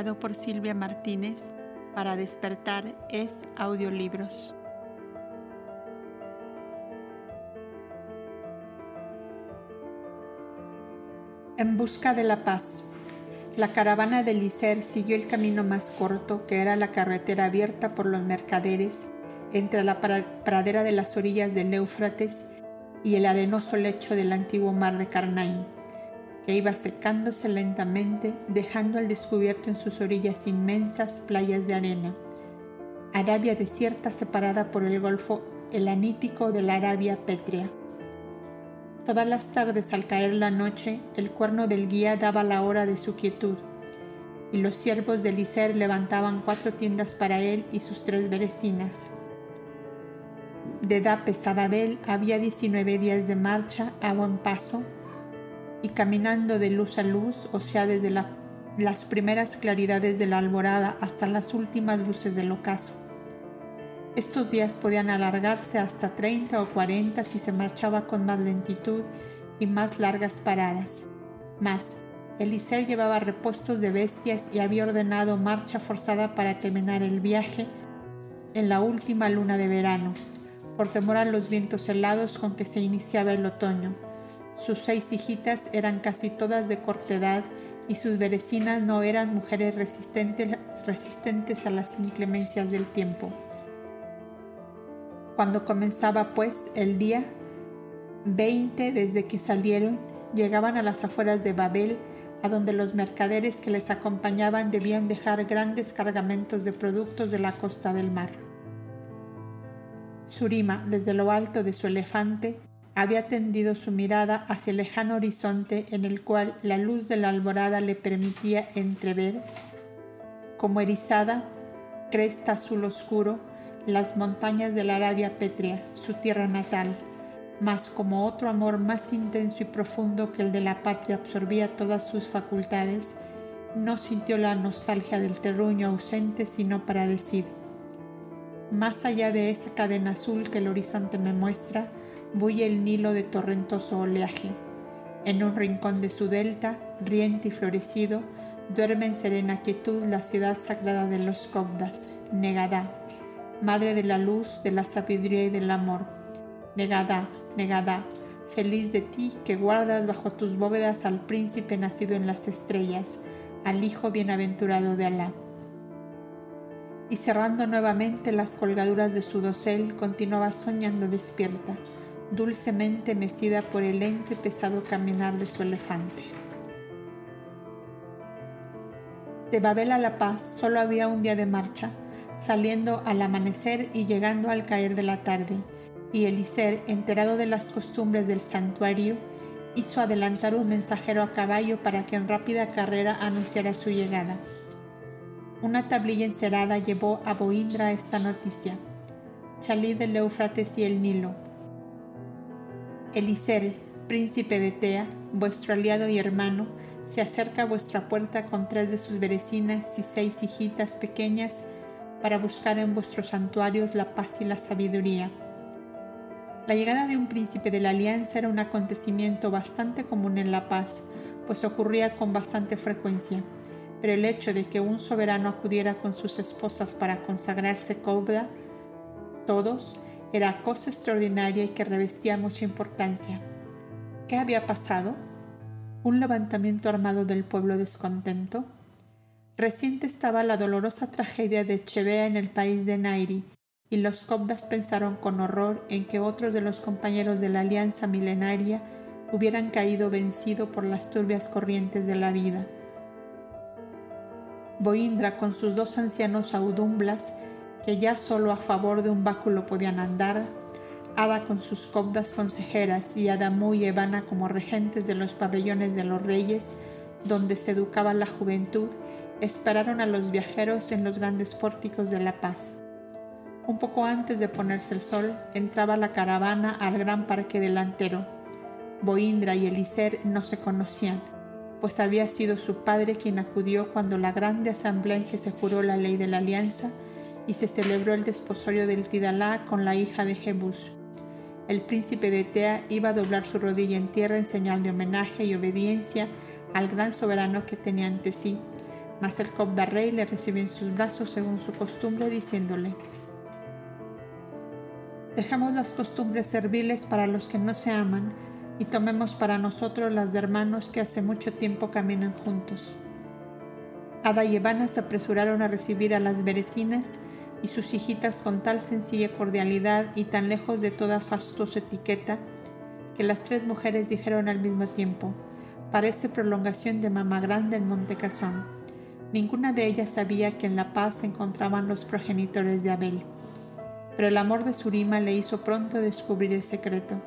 grabado por Silvia Martínez para despertar es audiolibros. En busca de la paz. La caravana de Licer siguió el camino más corto, que era la carretera abierta por los mercaderes entre la pradera de las orillas del Éufrates y el arenoso lecho del antiguo mar de Carnaín que iba secándose lentamente, dejando al descubierto en sus orillas inmensas playas de arena. Arabia desierta separada por el golfo helanítico de la Arabia pétrea. Todas las tardes al caer la noche, el cuerno del guía daba la hora de su quietud, y los siervos de Licer levantaban cuatro tiendas para él y sus tres berecinas. De Dapes a Babel había 19 días de marcha a buen paso, y caminando de luz a luz, o sea, desde las primeras claridades de la alborada hasta las últimas luces del ocaso. Estos días podían alargarse hasta 30 o 40 si se marchaba con más lentitud y más largas paradas. Mas, Eliseo llevaba repuestos de bestias y había ordenado marcha forzada para terminar el viaje en la última luna de verano, por temor a los vientos helados con que se iniciaba el otoño. Sus seis hijitas eran casi todas de corta edad y sus berecinas no eran mujeres resistentes, resistentes a las inclemencias del tiempo. Cuando comenzaba pues el día, veinte desde que salieron llegaban a las afueras de Babel, a donde los mercaderes que les acompañaban debían dejar grandes cargamentos de productos de la costa del mar. Surima, desde lo alto de su elefante, había tendido su mirada hacia el lejano horizonte en el cual la luz de la alborada le permitía entrever, como erizada, cresta azul oscuro, las montañas de la Arabia pétrea, su tierra natal, mas como otro amor más intenso y profundo que el de la patria absorbía todas sus facultades, no sintió la nostalgia del terruño ausente sino para decir, más allá de esa cadena azul que el horizonte me muestra, bulle el Nilo de torrentoso oleaje. En un rincón de su delta, riente y florecido, duerme en serena quietud la ciudad sagrada de los Cobdas, Negadá, madre de la luz, de la sabiduría y del amor. Negadá, Negadá, feliz de ti que guardas bajo tus bóvedas al príncipe nacido en las estrellas, al Hijo bienaventurado de Alá. Y cerrando nuevamente las colgaduras de su dosel, continuaba soñando despierta dulcemente mecida por el lento y pesado caminar de su elefante. De Babel a La Paz solo había un día de marcha, saliendo al amanecer y llegando al caer de la tarde, y Eliser, enterado de las costumbres del santuario, hizo adelantar un mensajero a caballo para que en rápida carrera anunciara su llegada. Una tablilla encerada llevó a Boindra esta noticia. Chalí del Éufrates y el Nilo, Eliser, príncipe de Tea, vuestro aliado y hermano, se acerca a vuestra puerta con tres de sus berecinas y seis hijitas pequeñas para buscar en vuestros santuarios la paz y la sabiduría. La llegada de un príncipe de la alianza era un acontecimiento bastante común en La Paz, pues ocurría con bastante frecuencia, pero el hecho de que un soberano acudiera con sus esposas para consagrarse cobra todos era cosa extraordinaria y que revestía mucha importancia. ¿Qué había pasado? ¿Un levantamiento armado del pueblo descontento? Reciente estaba la dolorosa tragedia de Chevea en el país de Nairi, y los cobdas pensaron con horror en que otros de los compañeros de la alianza milenaria hubieran caído vencido por las turbias corrientes de la vida. Boindra, con sus dos ancianos audumblas, que ya solo a favor de un báculo podían andar, Ada con sus cobdas consejeras y Adamu y Evana como regentes de los pabellones de los reyes, donde se educaba la juventud, esperaron a los viajeros en los grandes pórticos de la paz. Un poco antes de ponerse el sol, entraba la caravana al gran parque delantero. Boindra y Eliser no se conocían, pues había sido su padre quien acudió cuando la grande asamblea en que se juró la ley de la alianza y se celebró el desposorio del Tidalá con la hija de Jebus. El príncipe de Tea iba a doblar su rodilla en tierra en señal de homenaje y obediencia al gran soberano que tenía ante sí, Mas el Cobda rey le recibió en sus brazos según su costumbre, diciéndole, Dejamos las costumbres serviles para los que no se aman y tomemos para nosotros las de hermanos que hace mucho tiempo caminan juntos. Ada y Evana se apresuraron a recibir a las berecinas y sus hijitas con tal sencilla cordialidad y tan lejos de toda fastuosa etiqueta que las tres mujeres dijeron al mismo tiempo, parece prolongación de mamá grande en Montecasón. Ninguna de ellas sabía que en La Paz se encontraban los progenitores de Abel. Pero el amor de Surima le hizo pronto descubrir el secreto.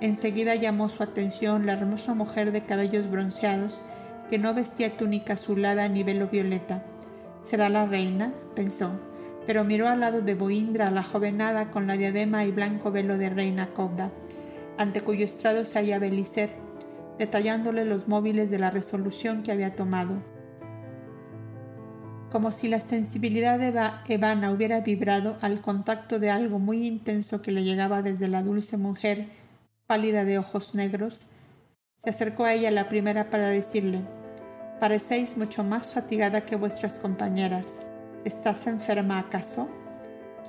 Enseguida llamó su atención la hermosa mujer de cabellos bronceados que no vestía túnica azulada ni velo violeta. ¿Será la reina? pensó, pero miró al lado de Boindra la jovenada con la diadema y blanco velo de reina Cobda, ante cuyo estrado se hallaba Eliseth, detallándole los móviles de la resolución que había tomado. Como si la sensibilidad de Evana hubiera vibrado al contacto de algo muy intenso que le llegaba desde la dulce mujer, pálida de ojos negros, se acercó a ella la primera para decirle, Parecéis mucho más fatigada que vuestras compañeras. ¿Estás enferma acaso?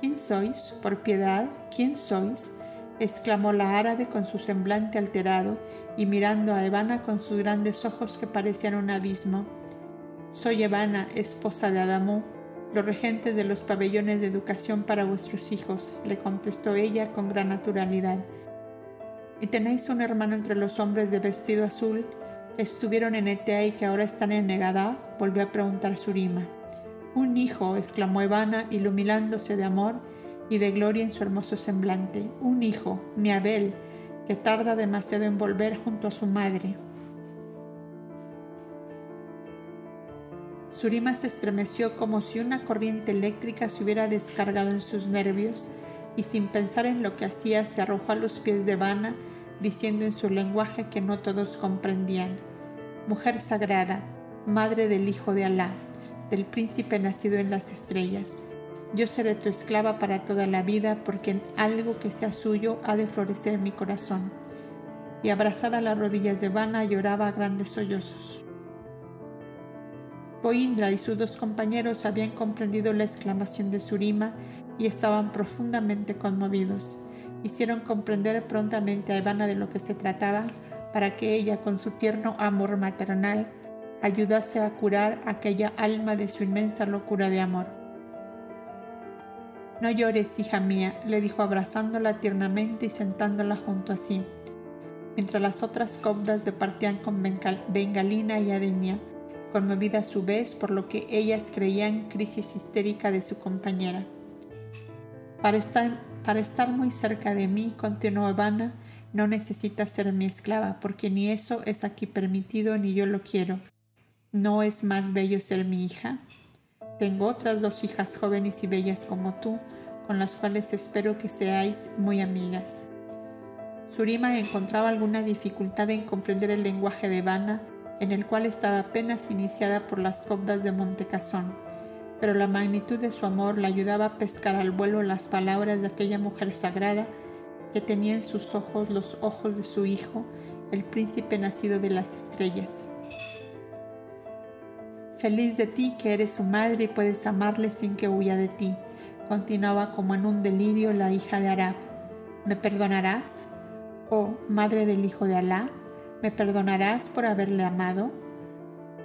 ¿Quién sois? Por piedad, ¿quién sois? exclamó la árabe con su semblante alterado y mirando a Evana con sus grandes ojos que parecían un abismo. Soy Evana, esposa de Adamú, los regentes de los pabellones de educación para vuestros hijos, le contestó ella con gran naturalidad. ¿Y tenéis un hermano entre los hombres de vestido azul estuvieron en Etea y que ahora están en Negadá? volvió a preguntar Surima. Un hijo, exclamó Evana, iluminándose de amor y de gloria en su hermoso semblante. Un hijo, mi Abel, que tarda demasiado en volver junto a su madre. Surima se estremeció como si una corriente eléctrica se hubiera descargado en sus nervios y sin pensar en lo que hacía se arrojó a los pies de Vana, diciendo en su lenguaje que no todos comprendían. Mujer sagrada, madre del Hijo de Alá, del príncipe nacido en las estrellas. Yo seré tu esclava para toda la vida, porque en algo que sea suyo ha de florecer mi corazón. Y abrazada a las rodillas de Vana lloraba a grandes sollozos. Poindra y sus dos compañeros habían comprendido la exclamación de Surima y estaban profundamente conmovidos. Hicieron comprender prontamente a Ivana de lo que se trataba para que ella, con su tierno amor maternal, ayudase a curar aquella alma de su inmensa locura de amor. No llores, hija mía, le dijo abrazándola tiernamente y sentándola junto a sí, mientras las otras cobdas departían con Bengalina y Adenia, conmovida a su vez por lo que ellas creían crisis histérica de su compañera. Para estar, muy cerca de mí, continuó Ivana, no necesitas ser mi esclava, porque ni eso es aquí permitido ni yo lo quiero. ¿No es más bello ser mi hija? Tengo otras dos hijas jóvenes y bellas como tú, con las cuales espero que seáis muy amigas. Surima encontraba alguna dificultad en comprender el lenguaje de Ivana, en el cual estaba apenas iniciada por las cobdas de Montecasón pero la magnitud de su amor la ayudaba a pescar al vuelo las palabras de aquella mujer sagrada que tenía en sus ojos los ojos de su hijo, el príncipe nacido de las estrellas. Feliz de ti que eres su madre y puedes amarle sin que huya de ti, continuaba como en un delirio la hija de Arab. ¿Me perdonarás? Oh, madre del hijo de Alá, ¿me perdonarás por haberle amado?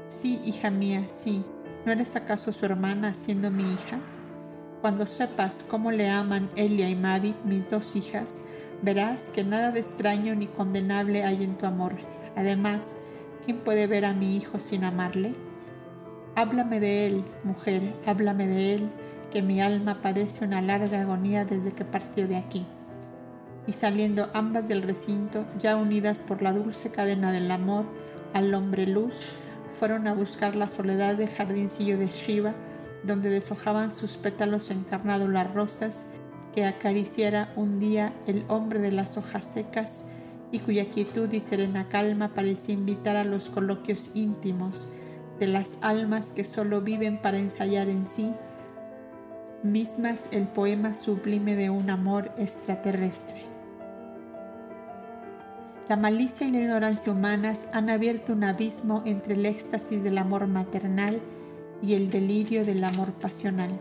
Sí, hija mía, sí, ¿No eres acaso su hermana siendo mi hija? Cuando sepas cómo le aman Elia y Mavi, mis dos hijas, verás que nada de extraño ni condenable hay en tu amor. Además, ¿quién puede ver a mi hijo sin amarle? Háblame de él, mujer, háblame de él, que mi alma padece una larga agonía desde que partió de aquí. Y saliendo ambas del recinto, ya unidas por la dulce cadena del amor, al hombre luz, fueron a buscar la soledad del jardincillo de Shiva, donde deshojaban sus pétalos encarnados las rosas que acariciara un día el hombre de las hojas secas y cuya quietud y serena calma parecía invitar a los coloquios íntimos de las almas que solo viven para ensayar en sí mismas el poema sublime de un amor extraterrestre. La malicia y la ignorancia humanas han abierto un abismo entre el éxtasis del amor maternal el delirio del amor pasional.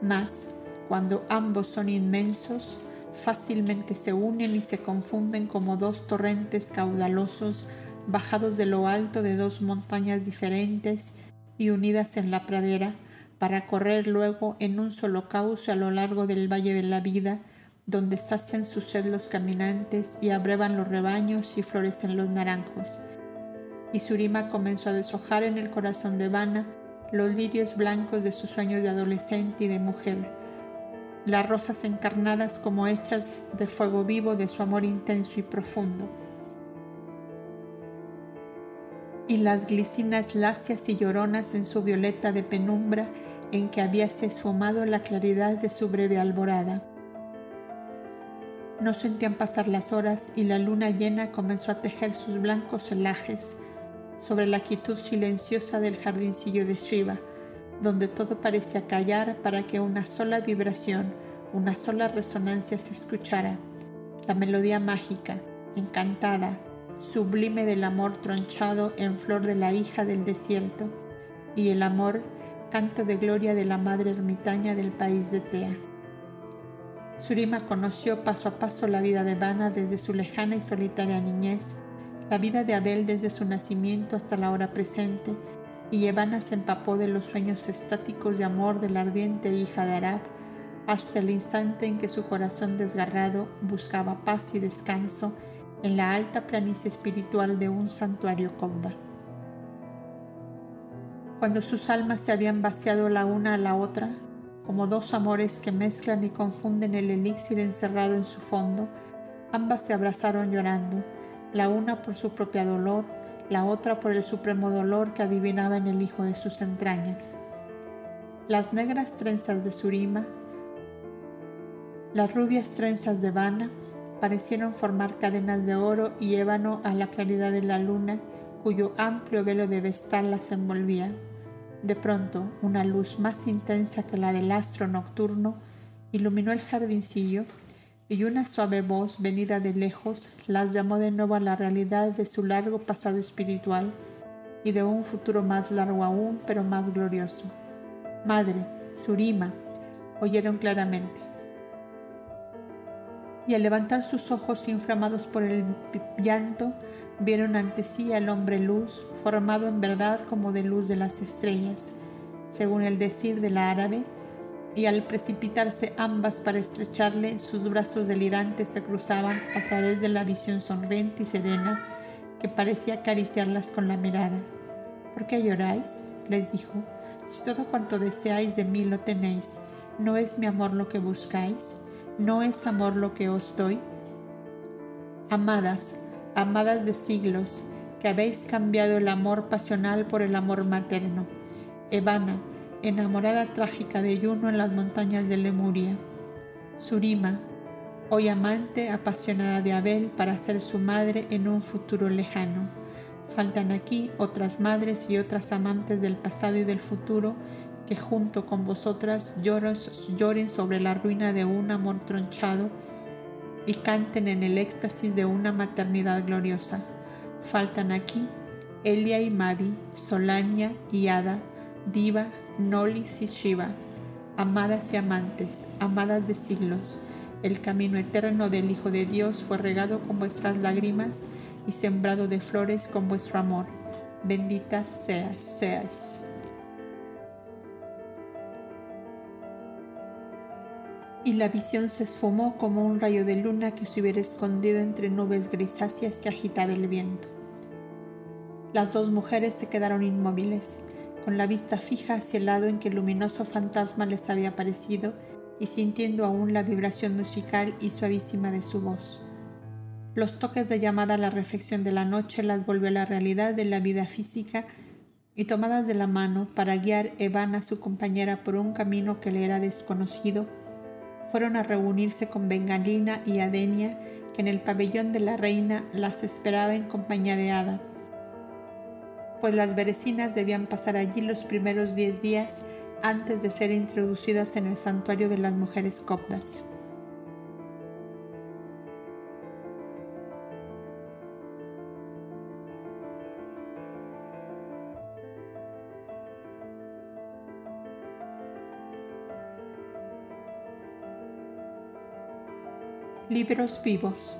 Mas, cuando ambos son inmensos, fácilmente se unen y se confunden como dos torrentes caudalosos bajados de lo alto de dos montañas diferentes y unidas en la pradera, para correr luego en un solo cauce a lo largo del valle de la vida, donde sacian su sed los caminantes y abrevan los rebaños y florecen los naranjos. Y Surima comenzó a deshojar en el corazón de Vana los lirios blancos de sus sueños de adolescente y de mujer, las rosas encarnadas como hechas de fuego vivo de su amor intenso y profundo, y las glicinas lacias y lloronas en su violeta de penumbra en que habíase esfumado la claridad de su breve alborada. No sentían pasar las horas y la luna llena comenzó a tejer sus blancos celajes sobre la quietud silenciosa del jardincillo de Shiva, donde todo parecía callar para que una sola vibración, una sola resonancia se escuchara, la melodía mágica, encantada, sublime del amor tronchado en flor de la hija del desierto, y el amor, canto de gloria de la madre ermitaña del país de Tea. Surima conoció paso a paso la vida de Vana desde su lejana y solitaria niñez, la vida de Abel desde su nacimiento hasta la hora presente, y Evana se empapó de los sueños estáticos de amor de la ardiente hija de Arab, hasta el instante en que su corazón desgarrado buscaba paz y descanso en la alta planicie espiritual de un santuario Konda. Cuando sus almas se habían vaciado la una a la otra, como dos amores que mezclan y confunden el elixir encerrado en su fondo, ambas se abrazaron llorando, la una por su propia dolor, la otra por el supremo dolor que adivinaba en el hijo de sus entrañas. Las negras trenzas de Surima, las rubias trenzas de Vana, parecieron formar cadenas de oro y ébano a la claridad de la luna, cuyo amplio velo de vestal las envolvía. De pronto, una luz más intensa que la del astro nocturno iluminó el jardincillo y una suave voz venida de lejos las llamó de nuevo a la realidad de su largo pasado espiritual y de un futuro más largo aún, pero más glorioso. Madre, Surima, oyeron claramente y al levantar sus ojos inflamados por el llanto, vieron ante sí al hombre luz, formado en verdad como de luz de las estrellas, según el decir del árabe, y al precipitarse ambas para estrecharle, sus brazos delirantes se cruzaban a través de la visión sonriente y serena que parecía acariciarlas con la mirada. ¿Por qué lloráis? les dijo. Si todo cuanto deseáis de mí lo tenéis, ¿no es mi amor lo que buscáis? ¿No es amor lo que os doy? Amadas, amadas de siglos, que habéis cambiado el amor pasional por el amor materno. Evana, enamorada trágica de Yuno en las montañas de Lemuria. Surima, hoy amante apasionada de Abel para ser su madre en un futuro lejano. Faltan aquí otras madres y otras amantes del pasado y del futuro que junto con vosotras lloren sobre la ruina de un amor tronchado y canten en el éxtasis de una maternidad gloriosa. Faltan aquí Elia y Mavi, Solania y Ada, Diva, Nolis y Shiva, amadas y amantes, amadas de siglos. El camino eterno del Hijo de Dios fue regado con vuestras lágrimas y sembrado de flores con vuestro amor. Benditas seas, seas. y la visión se esfumó como un rayo de luna que se hubiera escondido entre nubes grisáceas que agitaba el viento. Las dos mujeres se quedaron inmóviles, con la vista fija hacia el lado en que el luminoso fantasma les había aparecido y sintiendo aún la vibración musical y suavísima de su voz. Los toques de llamada a la reflexión de la noche las volvió a la realidad de la vida física y tomadas de la mano para guiar Evan a su compañera por un camino que le era desconocido, fueron a reunirse con Bengalina y Adenia, que en el pabellón de la reina las esperaba en compañía de Ada, pues las berecinas debían pasar allí los primeros diez días antes de ser introducidas en el santuario de las mujeres coptas. Libros vivos.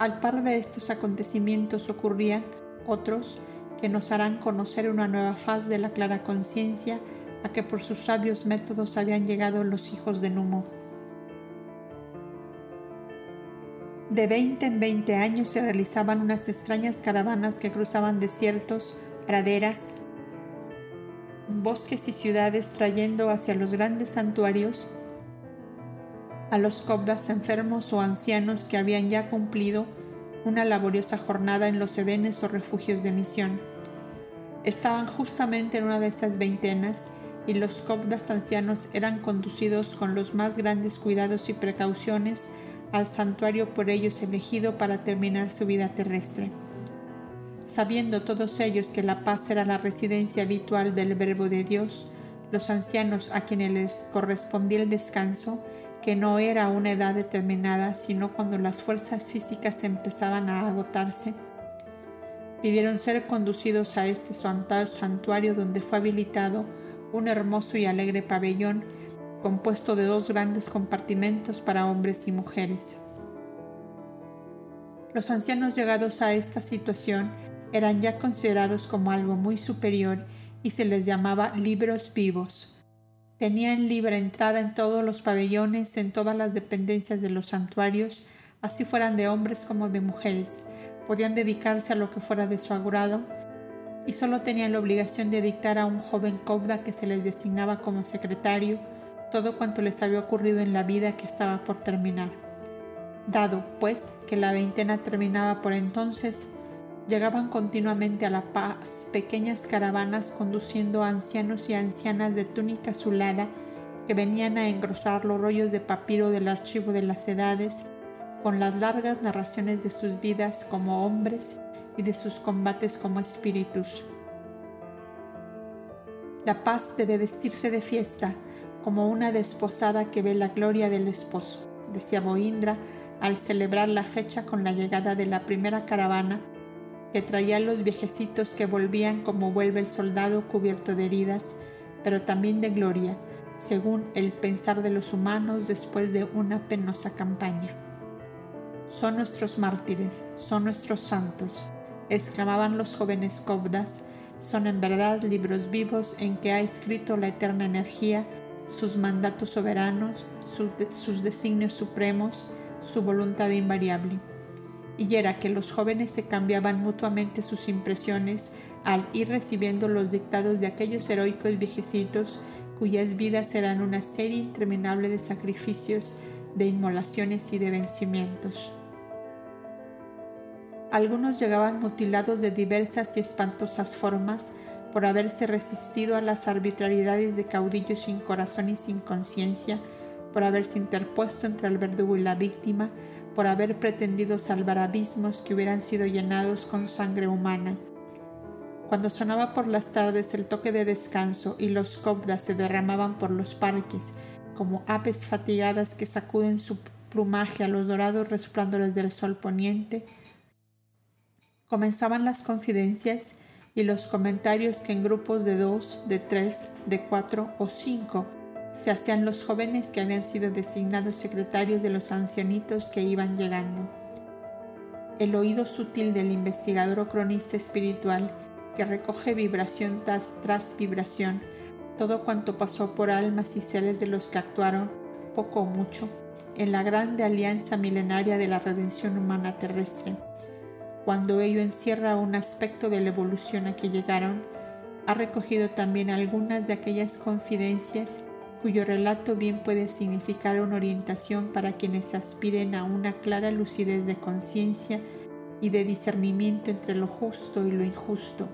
Al par de estos acontecimientos ocurrían otros que nos harán conocer una nueva faz de la clara conciencia a que por sus sabios métodos habían llegado los hijos de Numo. De 20 en 20 años se realizaban unas extrañas caravanas que cruzaban desiertos, praderas, bosques y ciudades trayendo hacia los grandes santuarios a los cobdas enfermos o ancianos que habían ya cumplido una laboriosa jornada en los edenes o refugios de misión. Estaban justamente en una de esas veintenas y los cobdas ancianos eran conducidos con los más grandes cuidados y precauciones al santuario por ellos elegido para terminar su vida terrestre. Sabiendo todos ellos que la paz era la residencia habitual del Verbo de Dios, los ancianos a quienes les correspondía el descanso, que no era una edad determinada, sino cuando las fuerzas físicas empezaban a agotarse, pidieron ser conducidos a este santuario donde fue habilitado un hermoso y alegre pabellón compuesto de dos grandes compartimentos para hombres y mujeres. Los ancianos llegados a esta situación eran ya considerados como algo muy superior y se les llamaba libros vivos. Tenían libre entrada en todos los pabellones, en todas las dependencias de los santuarios, así fueran de hombres como de mujeres. Podían dedicarse a lo que fuera de su agrado y solo tenían la obligación de dictar a un joven cobda que se les designaba como secretario todo cuanto les había ocurrido en la vida que estaba por terminar. Dado, pues, que la veintena terminaba por entonces, llegaban continuamente a La Paz pequeñas caravanas conduciendo ancianos y ancianas de túnica azulada que venían a engrosar los rollos de papiro del archivo de las edades con las largas narraciones de sus vidas como hombres y de sus combates como espíritus. La paz debe vestirse de fiesta, como una desposada que ve la gloria del esposo, decía Boindra al celebrar la fecha con la llegada de la primera caravana que traía a los viejecitos que volvían como vuelve el soldado cubierto de heridas, pero también de gloria, según el pensar de los humanos después de una penosa campaña. Son nuestros mártires, son nuestros santos, exclamaban los jóvenes cobdas, son en verdad libros vivos en que ha escrito la eterna energía sus mandatos soberanos, sus designios supremos, su voluntad invariable. Y era que los jóvenes se cambiaban mutuamente sus impresiones al ir recibiendo los dictados de aquellos heroicos viejecitos cuyas vidas eran una serie interminable de sacrificios, de inmolaciones y de vencimientos. Algunos llegaban mutilados de diversas y espantosas formas, por haberse resistido a las arbitrariedades de caudillos sin corazón y sin conciencia, por haberse interpuesto entre el verdugo y la víctima, por haber pretendido salvar abismos que hubieran sido llenados con sangre humana. Cuando sonaba por las tardes el toque de descanso y los cobdas se derramaban por los parques, como aves fatigadas que sacuden su plumaje a los dorados resplandores del sol poniente, comenzaban las confidencias y los comentarios que en grupos de dos, de tres, de cuatro o cinco se hacían los jóvenes que habían sido designados secretarios de los ancianitos que iban llegando. El oído sutil del investigador o cronista espiritual que recoge vibración tras, tras vibración todo cuanto pasó por almas y seres de los que actuaron, poco o mucho, en la grande alianza milenaria de la redención humana terrestre cuando ello encierra un aspecto de la evolución a que llegaron, ha recogido también algunas de aquellas confidencias cuyo relato bien puede significar una orientación para quienes aspiren a una clara lucidez de conciencia y de discernimiento entre lo justo y lo injusto,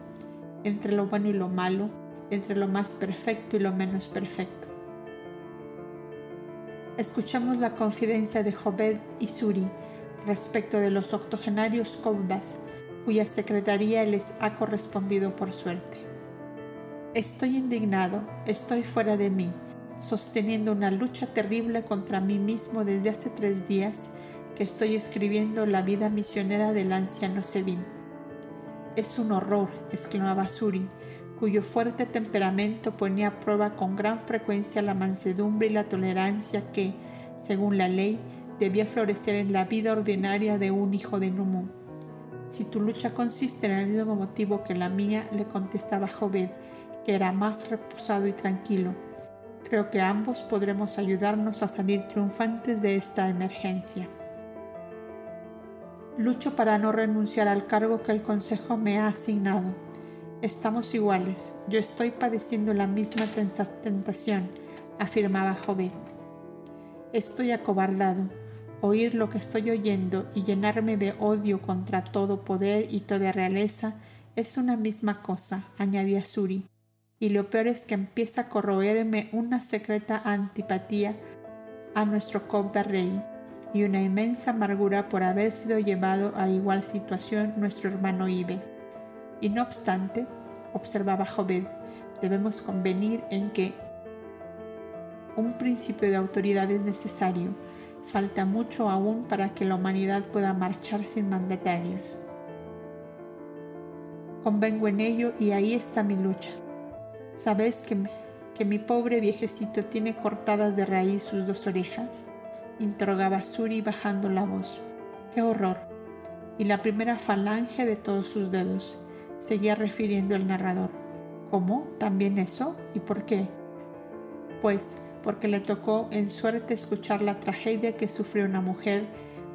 entre lo bueno y lo malo, entre lo más perfecto y lo menos perfecto. Escuchamos la confidencia de Jobed y Suri, respecto de los octogenarios Cobdas, cuya secretaría les ha correspondido por suerte. Estoy indignado, estoy fuera de mí, sosteniendo una lucha terrible contra mí mismo desde hace tres días que estoy escribiendo la vida misionera del anciano Sevin. Es un horror, exclamaba Suri, cuyo fuerte temperamento ponía a prueba con gran frecuencia la mansedumbre y la tolerancia que, según la ley, debía florecer en la vida ordinaria de un hijo de Numu. Si tu lucha consiste en el mismo motivo que la mía, le contestaba Jobed, que era más reposado y tranquilo, creo que ambos podremos ayudarnos a salir triunfantes de esta emergencia. Lucho para no renunciar al cargo que el Consejo me ha asignado. Estamos iguales, yo estoy padeciendo la misma tentación, afirmaba Jobed. Estoy acobardado, oír lo que estoy oyendo y llenarme de odio contra todo poder y toda realeza es una misma cosa, añadía Suri, y lo peor es que empieza a corroerme una secreta antipatía a nuestro Cobda Rey y una inmensa amargura por haber sido llevado a igual situación nuestro hermano Ibe. Y no obstante, observaba Jobed, debemos convenir en que un principio de autoridad es necesario, Falta mucho aún para que la humanidad pueda marchar sin mandatarios. Convengo en ello y ahí está mi lucha. ¿Sabes que, mi pobre viejecito tiene cortadas de raíz sus dos orejas? interrogaba Suri bajando la voz. ¡Qué horror! Y la primera falange de todos sus dedos, seguía refiriendo el narrador. ¿Cómo? ¿También eso? ¿Y por qué? Pues porque le tocó en suerte escuchar la tragedia que sufrió una mujer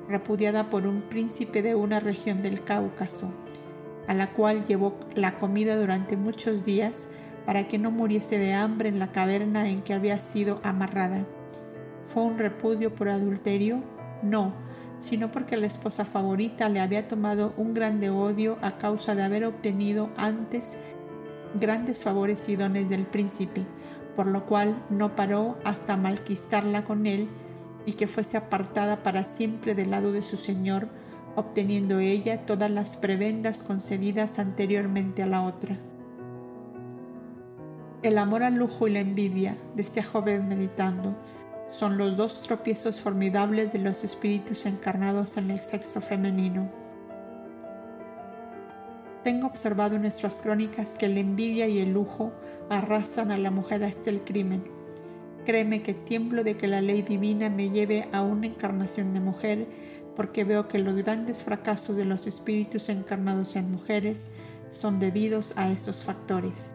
repudiada por un príncipe de una región del Cáucaso, a la cual llevó la comida durante muchos días para que no muriese de hambre en la caverna en que había sido amarrada. ¿Fue un repudio por adulterio? No, sino porque la esposa favorita le había tomado un grande odio a causa de haber obtenido antes grandes favores y dones del príncipe, por lo cual no paró hasta malquistarla con él y que fuese apartada para siempre del lado de su señor, obteniendo ella todas las prebendas concedidas anteriormente a la otra. El amor al lujo y la envidia, decía joven meditando, son los dos tropiezos formidables de los espíritus encarnados en el sexo femenino. Tengo observado en nuestras crónicas que la envidia y el lujo arrastran a la mujer hasta el crimen. Créeme que tiemblo de que la ley divina me lleve a una encarnación de mujer, porque veo que los grandes fracasos de los espíritus encarnados en mujeres son debidos a esos factores.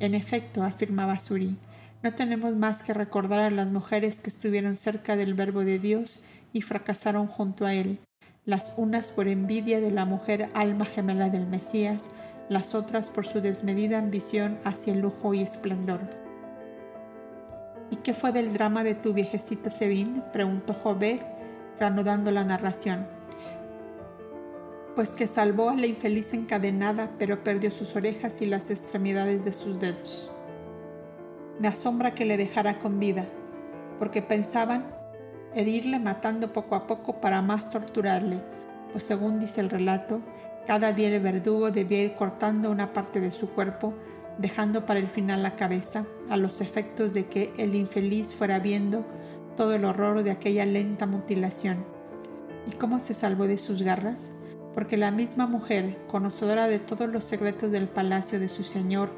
En efecto, afirmaba Suri, no tenemos más que recordar a las mujeres que estuvieron cerca del Verbo de Dios y fracasaron junto a Él, las unas por envidia de la mujer alma gemela del Mesías, las otras por su desmedida ambición hacia el lujo y esplendor. ¿Y qué fue del drama de tu viejecito Sebin? preguntó Jobed, reanudando la narración. Pues que salvó a la infeliz encadenada, pero perdió sus orejas y las extremidades de sus dedos. Me asombra que le dejara con vida, porque pensaban herirle matando poco a poco para más torturarle, pues según dice el relato, cada día el verdugo debía ir cortando una parte de su cuerpo, dejando para el final la cabeza, a los efectos de que el infeliz fuera viendo todo el horror de aquella lenta mutilación. ¿Y cómo se salvó de sus garras? Porque la misma mujer, conocedora de todos los secretos del palacio de su señor,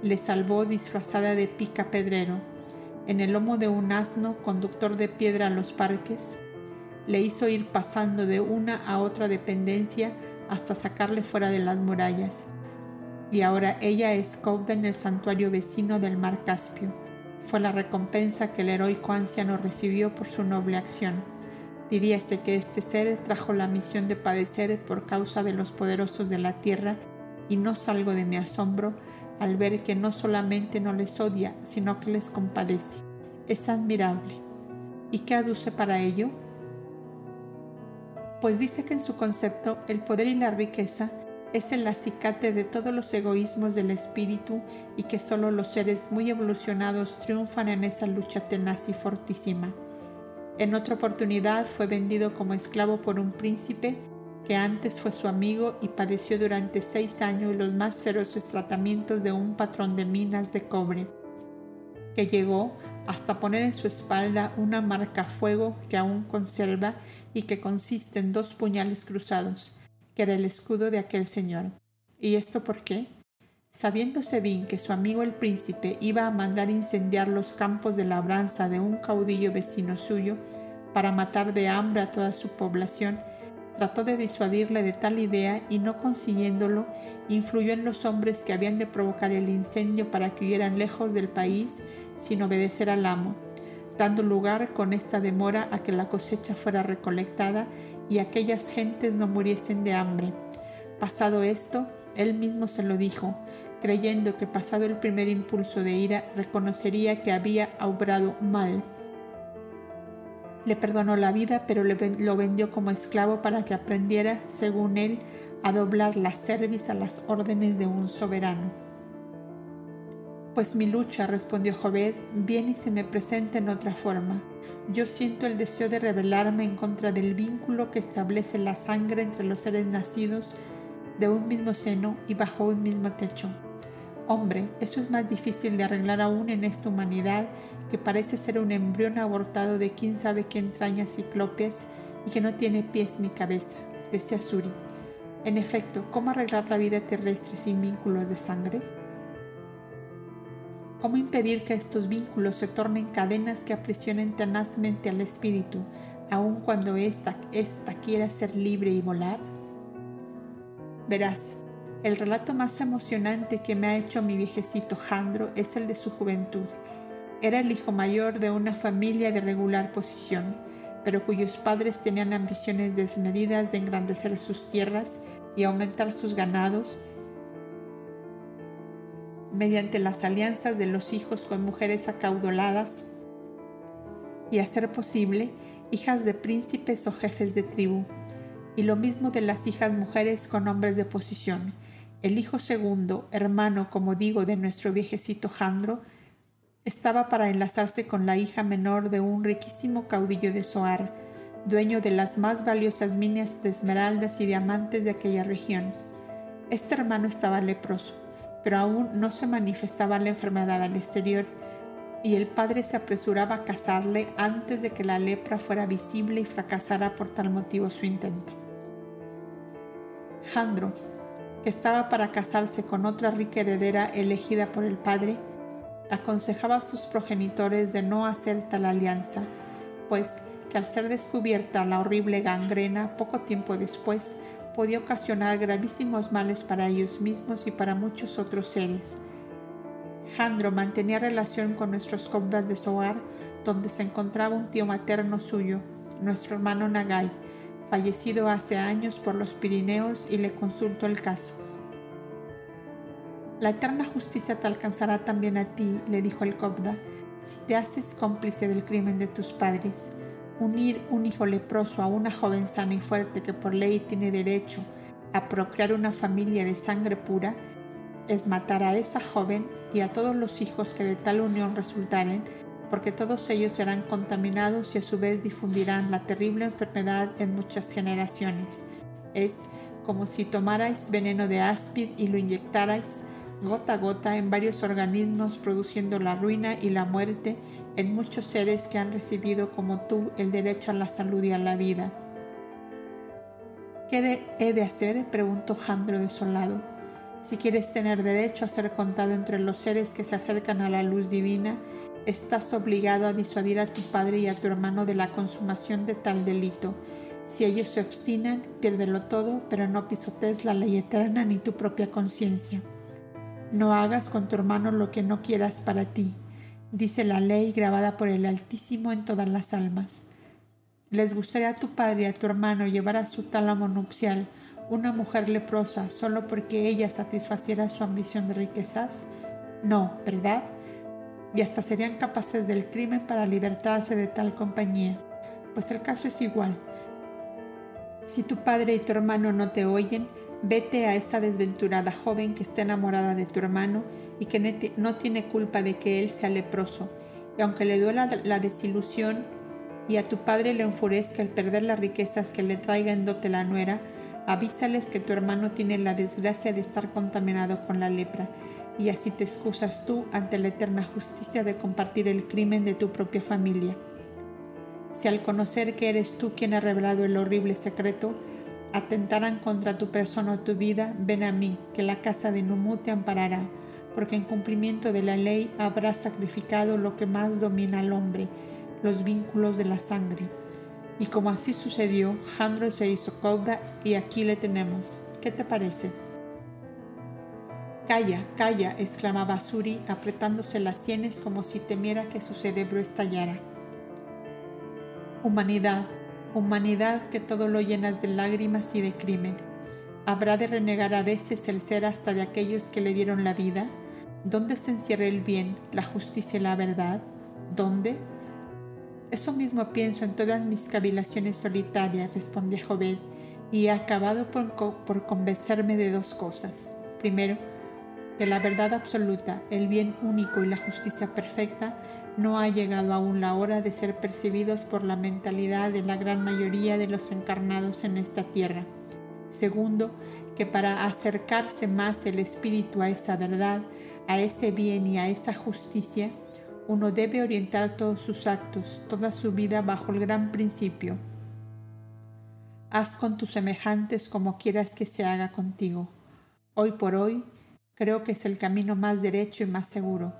le salvó disfrazada de pica pedrero, en el lomo de un asno conductor de piedra a los parques, le hizo ir pasando de una a otra dependencia hasta sacarle fuera de las murallas. Y ahora ella es cauda en el santuario vecino del mar Caspio. Fue la recompensa que el heroico anciano recibió por su noble acción. Diríase que este ser trajo la misión de padecer por causa de los poderosos de la tierra y no salgo de mi asombro al ver que no solamente no les odia, sino que les compadece. Es admirable. ¿Y qué aduce para ello? pues dice que en su concepto el poder y la riqueza es el acicate de todos los egoísmos del espíritu y que solo los seres muy evolucionados triunfan en esa lucha tenaz y fortísima. En otra oportunidad fue vendido como esclavo por un príncipe que antes fue su amigo y padeció durante seis años los más feroces tratamientos de un patrón de minas de cobre, que llegó hasta poner en su espalda una marca a fuego que aún conserva y que consiste en dos puñales cruzados, que era el escudo de aquel señor. ¿Y esto por qué? Sabiéndose bien que su amigo el príncipe iba a mandar incendiar los campos de labranza de un caudillo vecino suyo, para matar de hambre a toda su población, trató de disuadirle de tal idea y no consiguiéndolo, influyó en los hombres que habían de provocar el incendio para que huyeran lejos del país sin obedecer al amo, dando lugar con esta demora a que la cosecha fuera recolectada y aquellas gentes no muriesen de hambre. Pasado esto, él mismo se lo dijo, creyendo que pasado el primer impulso de ira reconocería que había obrado mal. Le perdonó la vida, pero lo vendió como esclavo para que aprendiera, según él, a doblar la cerviz a las órdenes de un soberano. Pues mi lucha, respondió Joved, viene y se me presenta en otra forma. Yo siento el deseo de rebelarme en contra del vínculo que establece la sangre entre los seres nacidos de un mismo seno y bajo un mismo techo. Hombre, eso es más difícil de arreglar aún en esta humanidad que parece ser un embrión abortado de quién sabe qué entrañas ciclópeas y que no tiene pies ni cabeza, decía Suri. En efecto, ¿cómo arreglar la vida terrestre sin vínculos de sangre? ¿Cómo impedir que estos vínculos se tornen cadenas que aprisionen tenazmente al espíritu, aun cuando ésta, ésta quiera ser libre y volar? Verás, el relato más emocionante que me ha hecho mi viejecito Jandro es el de su juventud. Era el hijo mayor de una familia de regular posición, pero cuyos padres tenían ambiciones desmedidas de engrandecer sus tierras y aumentar sus ganados mediante las alianzas de los hijos con mujeres acaudaladas y, a ser posible, hijas de príncipes o jefes de tribu, y lo mismo de las hijas mujeres con hombres de posición, el hijo segundo, hermano, como digo, de nuestro viejecito Jandro, estaba para enlazarse con la hija menor de un riquísimo caudillo de Soar, dueño de las más valiosas minas de esmeraldas y diamantes de aquella región. Este hermano estaba leproso, pero aún no se manifestaba la enfermedad al exterior, y el padre se apresuraba a casarle antes de que la lepra fuera visible y fracasara por tal motivo su intento. Jandro, que estaba para casarse con otra rica heredera elegida por el padre, aconsejaba a sus progenitores de no hacer tal alianza, pues que al ser descubierta la horrible gangrena poco tiempo después podía ocasionar gravísimos males para ellos mismos y para muchos otros seres. Jandro mantenía relación con nuestros cobdas de Soar, donde se encontraba un tío materno suyo, nuestro hermano Nagai, fallecido hace años por los Pirineos, y le consultó el caso. La eterna justicia te alcanzará también a ti, le dijo el Cobda, si te haces cómplice del crimen de tus padres. Unir un hijo leproso a una joven sana y fuerte que por ley tiene derecho a procrear una familia de sangre pura es matar a esa joven y a todos los hijos que de tal unión resultaren porque todos ellos serán contaminados y a su vez difundirán la terrible enfermedad en muchas generaciones. Es como si tomarais veneno de áspid y lo inyectarais gota a gota en varios organismos, produciendo la ruina y la muerte en muchos seres que han recibido como tú el derecho a la salud y a la vida. ¿Qué he de hacer? preguntó Jandro desolado. Si quieres tener derecho a ser contado entre los seres que se acercan a la luz divina, estás obligado a disuadir a tu padre y a tu hermano de la consumación de tal delito. Si ellos se obstinan, piérdelo todo, pero no pisotees la ley eterna ni tu propia conciencia. No hagas con tu hermano lo que no quieras para ti, dice la ley grabada por el Altísimo en todas las almas. ¿Les gustaría a tu padre y a tu hermano llevar a su tálamo nupcial una mujer leprosa solo porque ella satisfaciera su ambición de riquezas? No, ¿verdad? y hasta serían capaces del crimen para libertarse de tal compañía. Pues el caso es igual. Si tu padre y tu hermano no te oyen, vete a esa desventurada joven que está enamorada de tu hermano y que no tiene culpa de que él sea leproso. Y aunque le duela la desilusión y a tu padre le enfurezca el perder las riquezas que le traiga en dote la nuera, avísales que tu hermano tiene la desgracia de estar contaminado con la lepra y así te excusas tú ante la eterna justicia de compartir el crimen de tu propia familia. Si al conocer que eres tú quien ha revelado el horrible secreto, atentaran contra tu persona o tu vida, ven a mí, que la casa de Numu te amparará, porque en cumplimiento de la ley habrás sacrificado lo que más domina al hombre, los vínculos de la sangre. Y como así sucedió, Jandro se hizo cauda y aquí le tenemos. ¿Qué te parece? Calla, calla, exclamaba Suri, apretándose las sienes como si temiera que su cerebro estallara. Humanidad, humanidad que todo lo llenas de lágrimas y de crimen. ¿Habrá de renegar a veces el ser hasta de aquellos que le dieron la vida? ¿Dónde se encierra el bien, la justicia y la verdad? ¿Dónde? Eso mismo pienso en todas mis cavilaciones solitarias, respondió Joved, y he acabado por, por convencerme de dos cosas. Primero, que la verdad absoluta, el bien único y la justicia perfecta no ha llegado aún la hora de ser percibidos por la mentalidad de la gran mayoría de los encarnados en esta tierra. Segundo, que para acercarse más el espíritu a esa verdad, a ese bien y a esa justicia, uno debe orientar todos sus actos, toda su vida bajo el gran principio. Haz con tus semejantes como quieras que se haga contigo. Hoy por hoy, creo que es el camino más derecho y más seguro.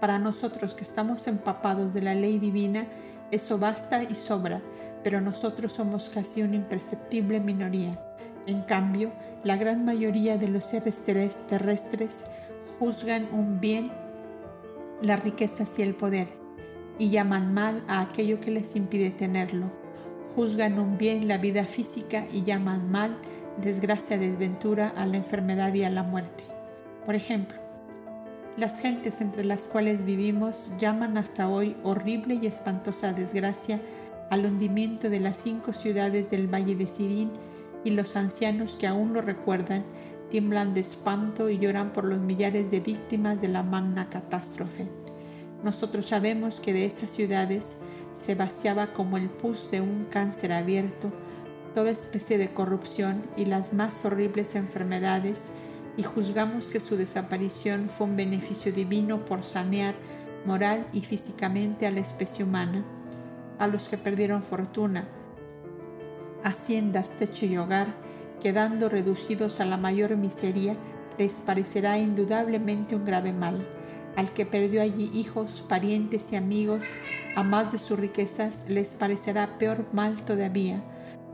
Para nosotros que estamos empapados de la ley divina, eso basta y sobra, pero nosotros somos casi una imperceptible minoría. En cambio, la gran mayoría de los seres terrestres juzgan un bien las riquezas y el poder, y llaman mal a aquello que les impide tenerlo. Juzgan un bien la vida física y llaman mal, desgracia, desventura a la enfermedad y a la muerte. Por ejemplo, las gentes entre las cuales vivimos llaman hasta hoy horrible y espantosa desgracia al hundimiento de las cinco ciudades del Valle de Sidín y los ancianos que aún lo recuerdan tiemblan de espanto y lloran por los millares de víctimas de la magna catástrofe. Nosotros sabemos que de esas ciudades se vaciaba como el pus de un cáncer abierto toda especie de corrupción y las más horribles enfermedades y juzgamos que su desaparición fue un beneficio divino por sanear moral y físicamente a la especie humana, a los que perdieron fortuna, haciendas, techo y hogar, quedando reducidos a la mayor miseria, les parecerá indudablemente un grave mal. Al que perdió allí hijos, parientes y amigos, a más de sus riquezas, les parecerá peor mal todavía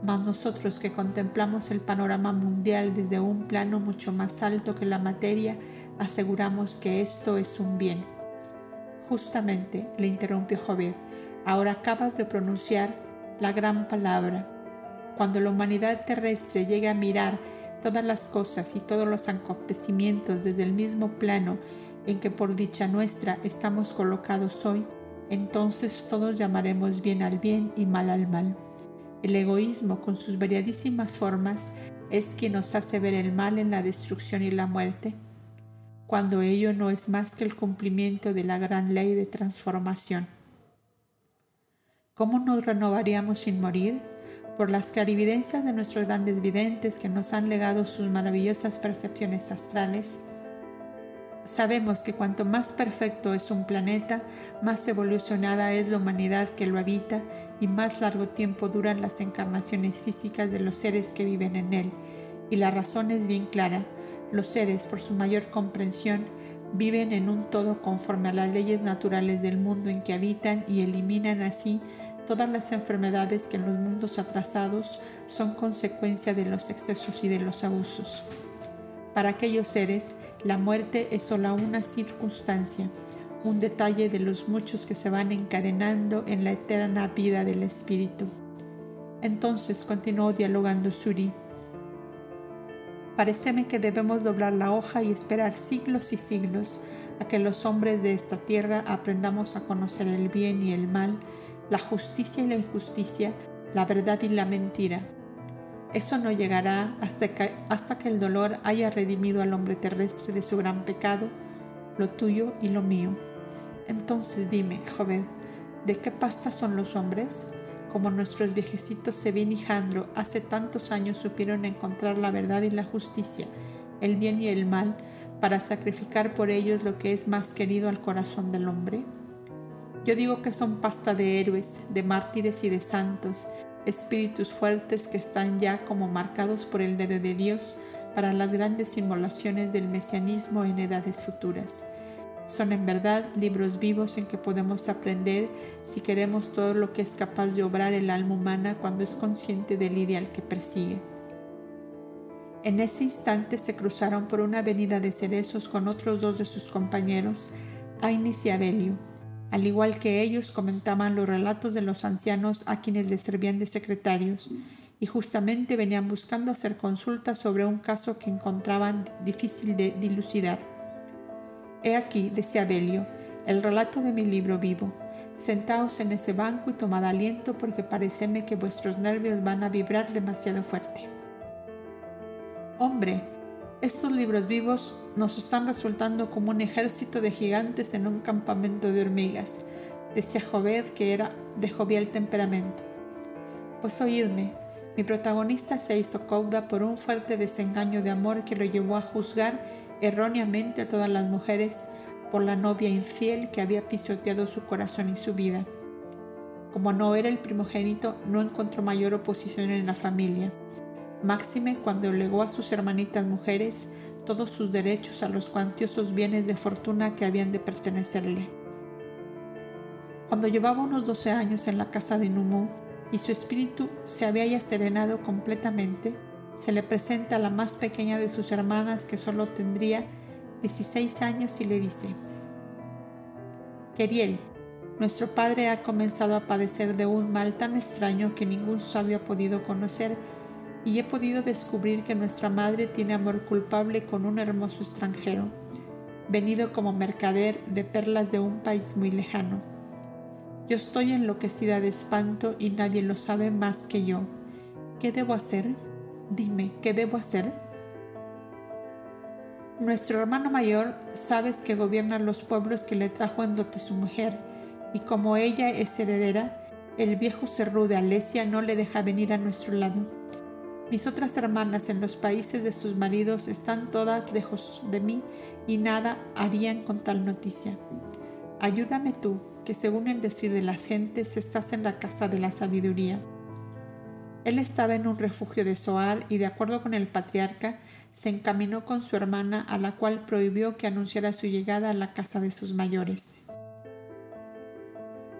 mas nosotros que contemplamos el panorama mundial desde un plano mucho más alto que la materia, aseguramos que esto es un bien. Justamente, le interrumpió Jovet, ahora acabas de pronunciar la gran palabra. Cuando la humanidad terrestre llegue a mirar todas las cosas y todos los acontecimientos desde el mismo plano en que por dicha nuestra estamos colocados hoy, entonces todos llamaremos bien al bien y mal al mal. El egoísmo, con sus variadísimas formas, es quien nos hace ver el mal en la destrucción y la muerte, cuando ello no es más que el cumplimiento de la gran ley de transformación. ¿Cómo nos renovaríamos sin morir? Por las clarividencias de nuestros grandes videntes que nos han legado sus maravillosas percepciones astrales, Sabemos que cuanto más perfecto es un planeta, más evolucionada es la humanidad que lo habita y más largo tiempo duran las encarnaciones físicas de los seres que viven en él. Y la razón es bien clara. Los seres, por su mayor comprensión, viven en un todo conforme a las leyes naturales del mundo en que habitan y eliminan así todas las enfermedades que en los mundos atrasados son consecuencia de los excesos y de los abusos. Para aquellos seres, la muerte es solo una circunstancia, un detalle de los muchos que se van encadenando en la eterna vida del espíritu. Entonces continuó dialogando Suri. Pareceme que debemos doblar la hoja y esperar siglos y siglos a que los hombres de esta tierra aprendamos a conocer el bien y el mal, la justicia y la injusticia, la verdad y la mentira, eso no llegará hasta que, hasta que el dolor haya redimido al hombre terrestre de su gran pecado, lo tuyo y lo mío. Entonces dime, joven, ¿de qué pasta son los hombres? Como nuestros viejecitos Sebin y Jandro hace tantos años supieron encontrar la verdad y la justicia, el bien y el mal, para sacrificar por ellos lo que es más querido al corazón del hombre. Yo digo que son pasta de héroes, de mártires y de santos, espíritus fuertes que están ya como marcados por el dedo de Dios para las grandes inmolaciones del mesianismo en edades futuras. Son en verdad libros vivos en que podemos aprender si queremos todo lo que es capaz de obrar el alma humana cuando es consciente del ideal que persigue. En ese instante se cruzaron por una avenida de cerezos con otros dos de sus compañeros, Ainis y Abelio. Al igual que ellos comentaban los relatos de los ancianos a quienes les servían de secretarios, y justamente venían buscando hacer consultas sobre un caso que encontraban difícil de dilucidar. He aquí, decía Belio, el relato de mi libro vivo. Sentaos en ese banco y tomad aliento porque pareceme que vuestros nervios van a vibrar demasiado fuerte. Hombre, estos libros vivos nos están resultando como un ejército de gigantes en un campamento de hormigas, decía Joved que era de jovial temperamento. Pues oídme, mi protagonista se hizo cauda por un fuerte desengaño de amor que lo llevó a juzgar erróneamente a todas las mujeres por la novia infiel que había pisoteado su corazón y su vida. Como no era el primogénito, no encontró mayor oposición en la familia, máxime cuando legó a sus hermanitas mujeres todos sus derechos a los cuantiosos bienes de fortuna que habían de pertenecerle. Cuando llevaba unos doce años en la casa de Numu y su espíritu se había ya serenado completamente, se le presenta a la más pequeña de sus hermanas que solo tendría 16 años y le dice, Queriel, nuestro padre ha comenzado a padecer de un mal tan extraño que ningún sabio ha podido conocer y he podido descubrir que nuestra madre tiene amor culpable con un hermoso extranjero, venido como mercader de perlas de un país muy lejano. Yo estoy enloquecida de espanto y nadie lo sabe más que yo. ¿Qué debo hacer? Dime, ¿qué debo hacer? Nuestro hermano mayor sabes que gobierna los pueblos que le trajo en dote su mujer, y como ella es heredera, el viejo cerrú de Alesia no le deja venir a nuestro lado. Mis otras hermanas en los países de sus maridos están todas lejos de mí y nada harían con tal noticia. Ayúdame tú, que según el decir de las gentes estás en la casa de la sabiduría. Él estaba en un refugio de Soar y de acuerdo con el patriarca se encaminó con su hermana a la cual prohibió que anunciara su llegada a la casa de sus mayores.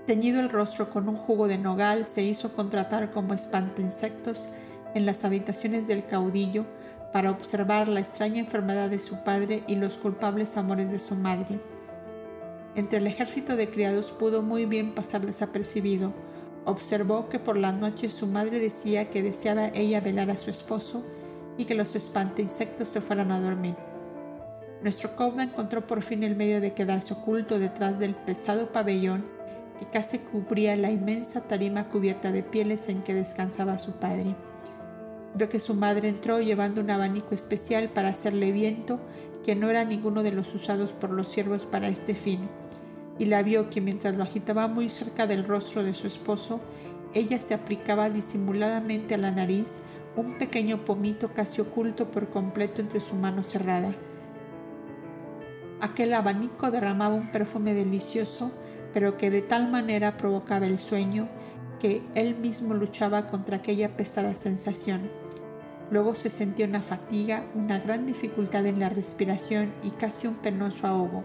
Teñido el rostro con un jugo de nogal, se hizo contratar como insectos en las habitaciones del caudillo para observar la extraña enfermedad de su padre y los culpables amores de su madre. Entre el ejército de criados pudo muy bien pasar desapercibido, Observó que por la noche su madre decía que deseaba ella velar a su esposo y que los insectos se fueran a dormir. Nuestro Cobda encontró por fin el medio de quedarse oculto detrás del pesado pabellón que casi cubría la inmensa tarima cubierta de pieles en que descansaba su padre. Vio que su madre entró llevando un abanico especial para hacerle viento que no era ninguno de los usados por los siervos para este fin y la vio que mientras lo agitaba muy cerca del rostro de su esposo, ella se aplicaba disimuladamente a la nariz un pequeño pomito casi oculto por completo entre su mano cerrada. Aquel abanico derramaba un perfume delicioso, pero que de tal manera provocaba el sueño que él mismo luchaba contra aquella pesada sensación. Luego se sentía una fatiga, una gran dificultad en la respiración y casi un penoso ahogo.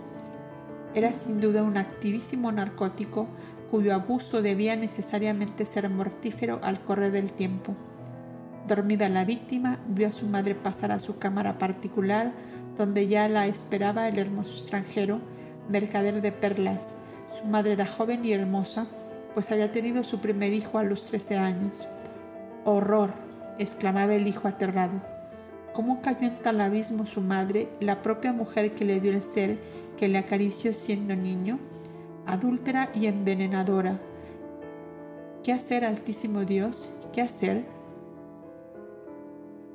Era sin duda un activísimo narcótico cuyo abuso debía necesariamente ser mortífero al correr del tiempo. Dormida la víctima, vio a su madre pasar a su cámara particular, donde ya la esperaba el hermoso extranjero, mercader de perlas. Su madre era joven y hermosa, pues había tenido su primer hijo a los trece años. ¡Horror! exclamaba el hijo aterrado. ¿Cómo cayó en tal abismo su madre, la propia mujer que le dio el ser que le acarició siendo niño? Adúltera y envenenadora. ¿Qué hacer, Altísimo Dios? ¿Qué hacer?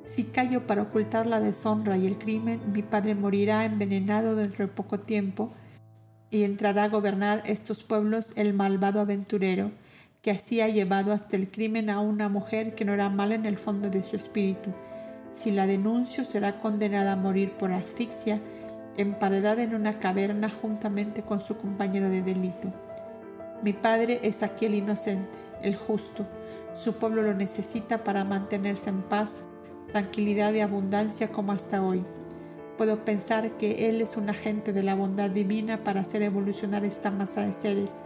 Si callo para ocultar la deshonra y el crimen, mi padre morirá envenenado dentro de poco tiempo y entrará a gobernar estos pueblos el malvado aventurero que así ha llevado hasta el crimen a una mujer que no era mala en el fondo de su espíritu si la denuncio, será condenada a morir por asfixia, emparedada en una caverna juntamente con su compañero de delito. Mi padre es aquí el inocente, el justo. Su pueblo lo necesita para mantenerse en paz, tranquilidad y abundancia como hasta hoy. Puedo pensar que Él es un agente de la bondad divina para hacer evolucionar esta masa de seres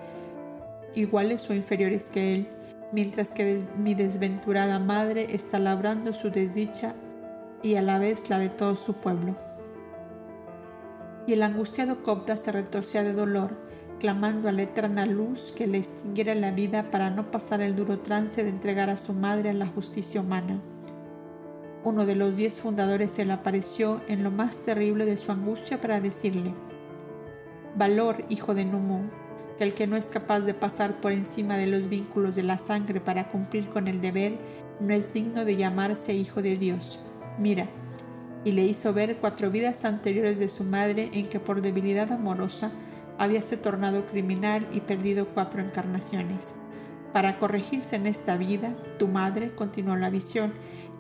iguales o inferiores que Él, mientras que mi desventurada madre está labrando su desdicha y a la vez la de todo su pueblo. Y el angustiado Copta se retorcía de dolor, clamando a la eterna luz que le extinguiera la vida para no pasar el duro trance de entregar a su madre a la justicia humana. Uno de los diez fundadores se le apareció en lo más terrible de su angustia para decirle, Valor, hijo de Numu, que el que no es capaz de pasar por encima de los vínculos de la sangre para cumplir con el deber, no es digno de llamarse hijo de Dios. Mira, y le hizo ver cuatro vidas anteriores de su madre en que por debilidad amorosa habíase tornado criminal y perdido cuatro encarnaciones. Para corregirse en esta vida, tu madre, continuó la visión,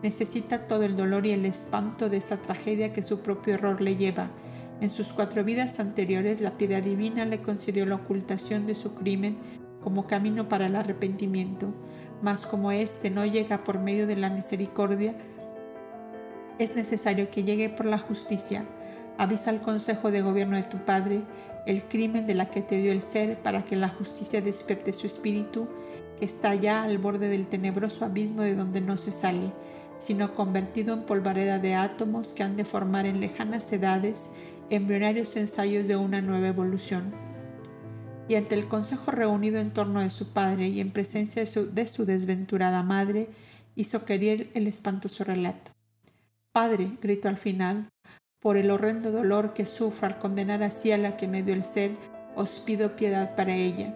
necesita todo el dolor y el espanto de esa tragedia que su propio error le lleva. En sus cuatro vidas anteriores, la piedad divina le concedió la ocultación de su crimen como camino para el arrepentimiento, mas como éste no llega por medio de la misericordia, es necesario que llegue por la justicia. Avisa al Consejo de Gobierno de tu Padre el crimen de la que te dio el ser para que la justicia despierte su espíritu, está ya al borde del tenebroso abismo de donde no se sale, sino convertido en polvareda de átomos que han de formar en lejanas edades embrionarios ensayos de una nueva evolución. Y ante el consejo reunido en torno de su padre y en presencia de su, de su desventurada madre, hizo querer el espantoso relato. Padre, gritó al final, por el horrendo dolor que sufro al condenar así a la que me dio el ser, os pido piedad para ella.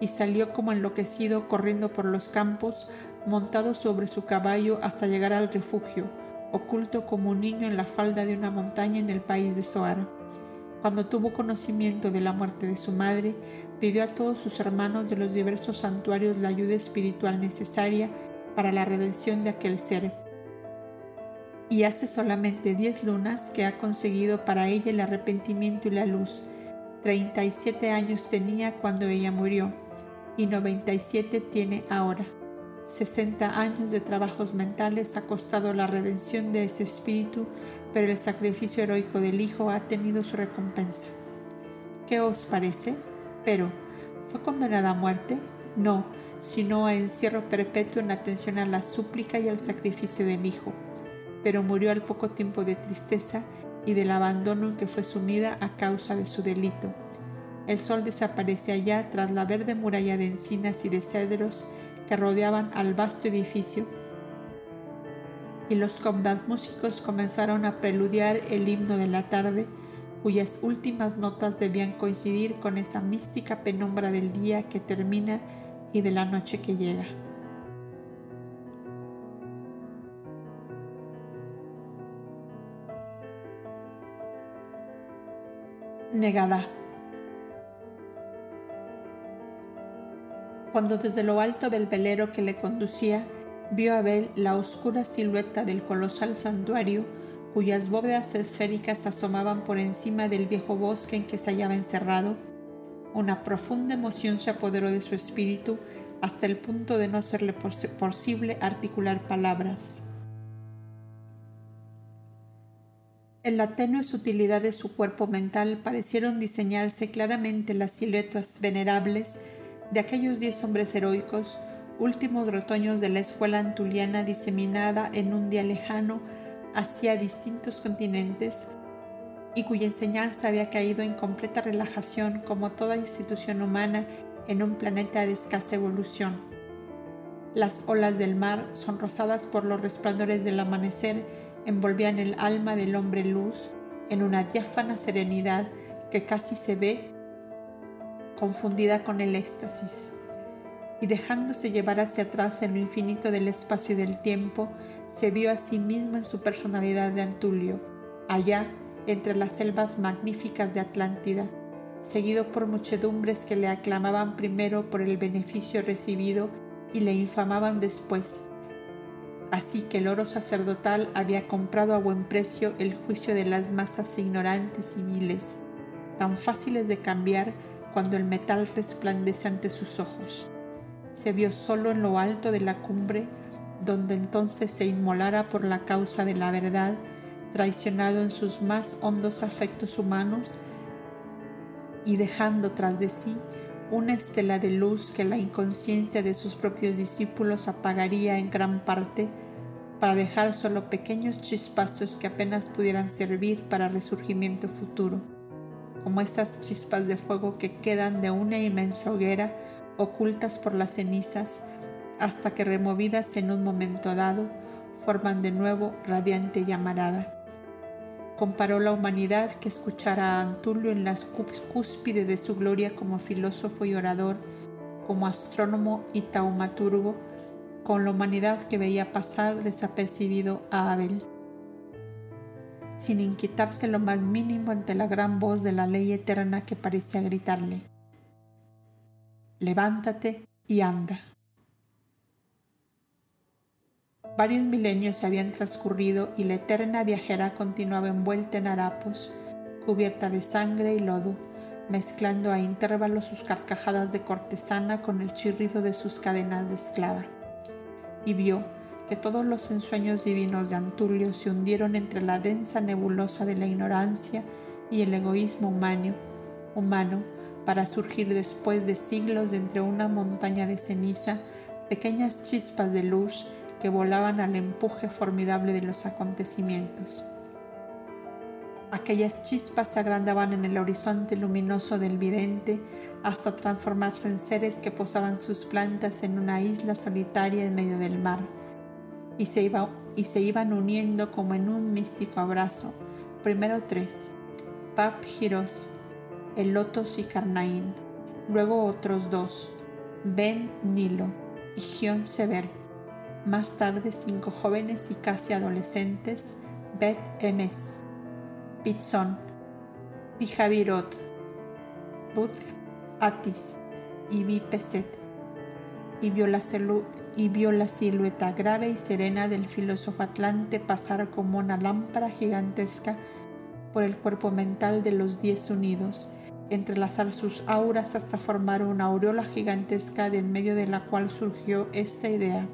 Y salió como enloquecido corriendo por los campos, montado sobre su caballo hasta llegar al refugio, oculto como un niño en la falda de una montaña en el país de Soar. Cuando tuvo conocimiento de la muerte de su madre, pidió a todos sus hermanos de los diversos santuarios la ayuda espiritual necesaria para la redención de aquel ser y hace solamente diez lunas que ha conseguido para ella el arrepentimiento y la luz. 37 años tenía cuando ella murió y 97 tiene ahora. 60 años de trabajos mentales ha costado la redención de ese espíritu, pero el sacrificio heroico del Hijo ha tenido su recompensa. ¿Qué os parece? Pero, ¿fue condenada a muerte? No, sino a encierro perpetuo en atención a la súplica y al sacrificio del Hijo pero murió al poco tiempo de tristeza y del abandono en que fue sumida a causa de su delito. El sol desaparece allá tras la verde muralla de encinas y de cedros que rodeaban al vasto edificio, y los comdas músicos comenzaron a preludiar el himno de la tarde, cuyas últimas notas debían coincidir con esa mística penumbra del día que termina y de la noche que llega. negada. Cuando desde lo alto del velero que le conducía vio a ver la oscura silueta del colosal santuario, cuyas bóvedas esféricas asomaban por encima del viejo bosque en que se hallaba encerrado, una profunda emoción se apoderó de su espíritu hasta el punto de no serle posible articular palabras. En la tenue sutilidad de su cuerpo mental parecieron diseñarse claramente las siluetas venerables de aquellos diez hombres heroicos, últimos retoños de la escuela antuliana diseminada en un día lejano hacia distintos continentes y cuya enseñanza había caído en completa relajación como toda institución humana en un planeta de escasa evolución. Las olas del mar, sonrosadas por los resplandores del amanecer, envolvían el alma del hombre luz en una diáfana serenidad que casi se ve confundida con el éxtasis. Y dejándose llevar hacia atrás en lo infinito del espacio y del tiempo, se vio a sí mismo en su personalidad de Antulio, allá entre las selvas magníficas de Atlántida, seguido por muchedumbres que le aclamaban primero por el beneficio recibido y le infamaban después, Así que el oro sacerdotal había comprado a buen precio el juicio de las masas ignorantes y viles, tan fáciles de cambiar cuando el metal resplandece ante sus ojos. Se vio solo en lo alto de la cumbre, donde entonces se inmolara por la causa de la verdad traicionado en sus más hondos afectos humanos y dejando tras de sí una estela de luz que la inconsciencia de sus propios discípulos apagaría en gran parte para dejar solo pequeños chispazos que apenas pudieran servir para resurgimiento futuro, como esas chispas de fuego que quedan de una inmensa hoguera ocultas por las cenizas hasta que removidas en un momento dado forman de nuevo radiante llamarada comparó la humanidad que escuchara a Antulio en la cúspide de su gloria como filósofo y orador, como astrónomo y taumaturgo, con la humanidad que veía pasar desapercibido a Abel. Sin inquietarse lo más mínimo ante la gran voz de la ley eterna que parecía gritarle, levántate y anda. Varios milenios se habían transcurrido y la eterna viajera continuaba envuelta en harapos, cubierta de sangre y lodo, mezclando a intervalos sus carcajadas de cortesana con el chirrido de sus cadenas de esclava. Y vio que todos los ensueños divinos de Antulio se hundieron entre la densa nebulosa de la ignorancia y el egoísmo humano, humano para surgir después de siglos de entre una montaña de ceniza pequeñas chispas de luz que volaban al empuje formidable de los acontecimientos. Aquellas chispas se agrandaban en el horizonte luminoso del vidente hasta transformarse en seres que posaban sus plantas en una isla solitaria en medio del mar y se, iba, y se iban uniendo como en un místico abrazo. Primero tres, Pap Giros, el Lotos y Carnaín, luego otros dos, Ben Nilo y Gion Sever. Más tarde cinco jóvenes y casi adolescentes, Beth Emes, Pitson, Pijavirot, Booth Atis y Vi y vio, la y vio la silueta grave y serena del filósofo atlante pasar como una lámpara gigantesca por el cuerpo mental de los diez unidos, entrelazar sus auras hasta formar una aureola gigantesca de en medio de la cual surgió esta idea.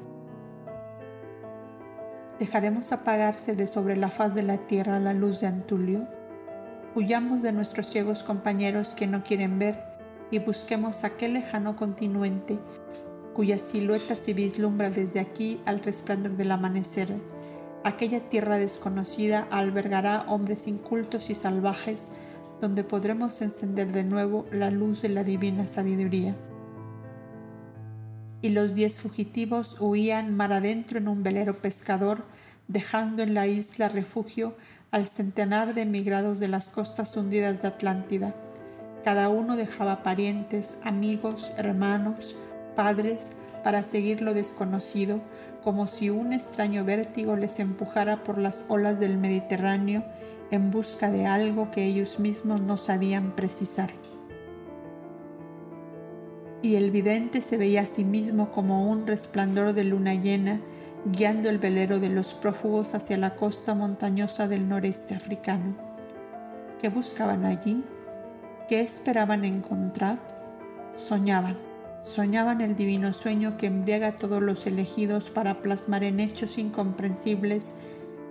¿Dejaremos apagarse de sobre la faz de la tierra la luz de Antulio? Huyamos de nuestros ciegos compañeros que no quieren ver y busquemos aquel lejano continente cuya silueta se vislumbra desde aquí al resplandor del amanecer. Aquella tierra desconocida albergará hombres incultos y salvajes donde podremos encender de nuevo la luz de la divina sabiduría y los diez fugitivos huían mar adentro en un velero pescador, dejando en la isla refugio al centenar de emigrados de las costas hundidas de Atlántida. Cada uno dejaba parientes, amigos, hermanos, padres, para seguir lo desconocido, como si un extraño vértigo les empujara por las olas del Mediterráneo en busca de algo que ellos mismos no sabían precisar y el vidente se veía a sí mismo como un resplandor de luna llena guiando el velero de los prófugos hacia la costa montañosa del noreste africano. ¿Qué buscaban allí? ¿Qué esperaban encontrar? Soñaban, soñaban el divino sueño que embriaga a todos los elegidos para plasmar en hechos incomprensibles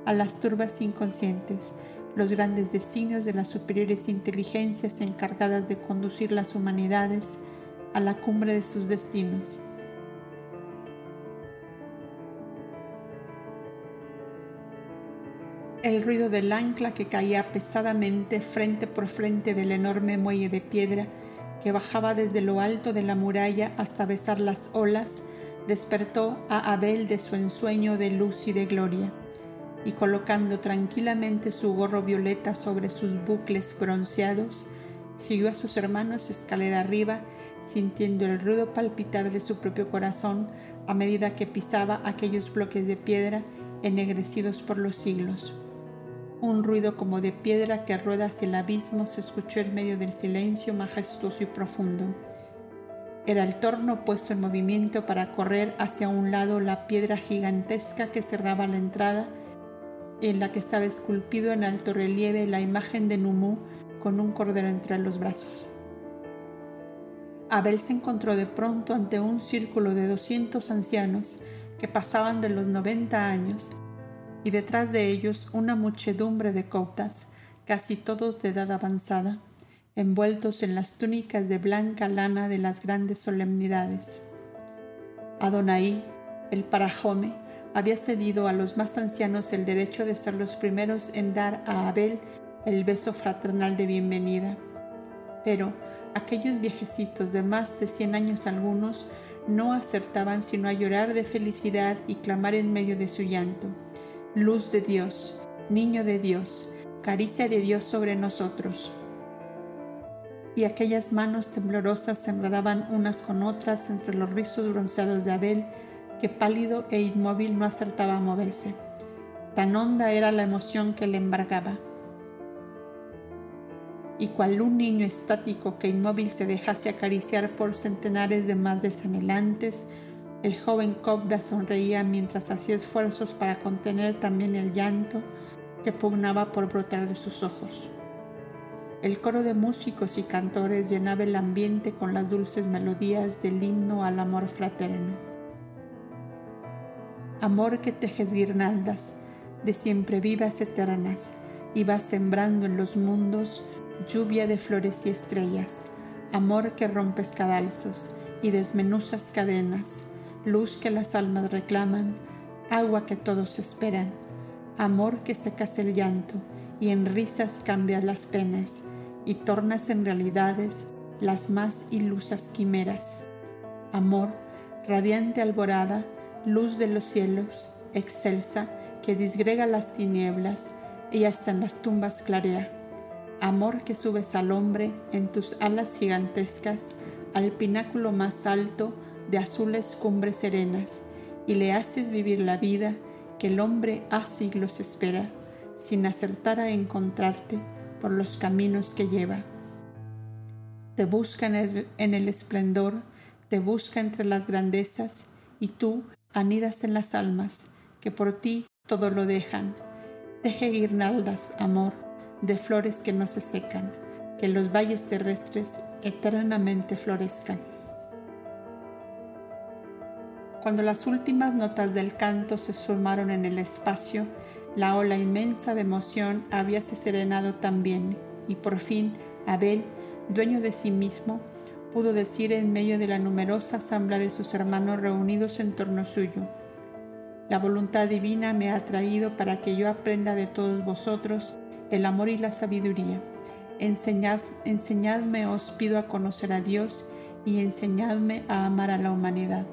a las turbas inconscientes los grandes designios de las superiores inteligencias encargadas de conducir las humanidades a la cumbre de sus destinos. El ruido del ancla que caía pesadamente frente por frente del enorme muelle de piedra que bajaba desde lo alto de la muralla hasta besar las olas despertó a Abel de su ensueño de luz y de gloria, y colocando tranquilamente su gorro violeta sobre sus bucles bronceados, siguió a sus hermanos escalera arriba sintiendo el rudo palpitar de su propio corazón a medida que pisaba aquellos bloques de piedra ennegrecidos por los siglos. Un ruido como de piedra que rueda hacia el abismo se escuchó en medio del silencio majestuoso y profundo. Era el torno puesto en movimiento para correr hacia un lado la piedra gigantesca que cerraba la entrada, en la que estaba esculpido en alto relieve la imagen de Numú con un cordero entre los brazos. Abel se encontró de pronto ante un círculo de 200 ancianos que pasaban de los 90 años y detrás de ellos una muchedumbre de coptas, casi todos de edad avanzada, envueltos en las túnicas de blanca lana de las grandes solemnidades. Adonai, el parajome, había cedido a los más ancianos el derecho de ser los primeros en dar a Abel el beso fraternal de bienvenida. Pero aquellos viejecitos de más de cien años algunos no acertaban sino a llorar de felicidad y clamar en medio de su llanto. Luz de Dios, niño de Dios, caricia de Dios sobre nosotros. Y aquellas manos temblorosas se enredaban unas con otras entre los rizos bronceados de Abel, que pálido e inmóvil no acertaba a moverse. Tan honda era la emoción que le embargaba y cual un niño estático que inmóvil se dejase acariciar por centenares de madres anhelantes, el joven Cobda sonreía mientras hacía esfuerzos para contener también el llanto que pugnaba por brotar de sus ojos. El coro de músicos y cantores llenaba el ambiente con las dulces melodías del himno al amor fraterno. Amor que tejes guirnaldas de siempre vivas eternas y vas sembrando en los mundos lluvia de flores y estrellas, amor que rompes cadalzos y desmenuzas cadenas, luz que las almas reclaman, agua que todos esperan, amor que secas el llanto y en risas cambias las penas y tornas en realidades las más ilusas quimeras. Amor, radiante alborada, luz de los cielos, excelsa, que disgrega las tinieblas y hasta en las tumbas clarea amor que subes al hombre en tus alas gigantescas al pináculo más alto de azules cumbres serenas y le haces vivir la vida que el hombre a siglos espera sin acertar a encontrarte por los caminos que lleva. Te busca en el, en el esplendor, te busca entre las grandezas y tú anidas en las almas que por ti todo lo dejan. Teje guirnaldas, amor, de flores que no se secan, que los valles terrestres eternamente florezcan. Cuando las últimas notas del canto se sumaron en el espacio, la ola inmensa de emoción habíase serenado también, y por fin Abel, dueño de sí mismo, pudo decir en medio de la numerosa asamblea de sus hermanos reunidos en torno suyo, La voluntad divina me ha traído para que yo aprenda de todos vosotros el amor y la sabiduría. Enseñad, enseñadme, os pido a conocer a Dios y enseñadme a amar a la humanidad.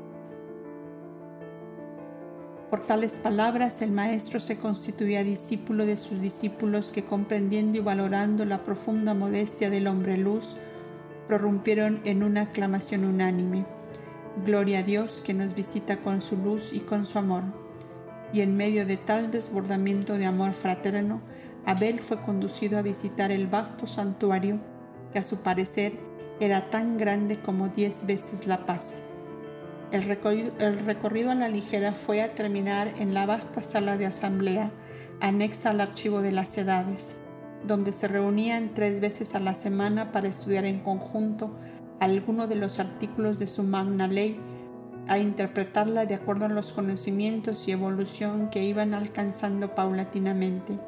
Por tales palabras el Maestro se constituía discípulo de sus discípulos que comprendiendo y valorando la profunda modestia del hombre luz, prorrumpieron en una aclamación unánime. Gloria a Dios que nos visita con su luz y con su amor. Y en medio de tal desbordamiento de amor fraterno, Abel fue conducido a visitar el vasto santuario que a su parecer era tan grande como diez veces la paz. El recorrido, a la ligera fue a terminar en la vasta sala de asamblea anexa al archivo de las edades, donde se reunían tres veces a la semana para estudiar en conjunto alguno de los artículos de su magna ley, a interpretarla de acuerdo a los conocimientos y evolución que iban alcanzando paulatinamente.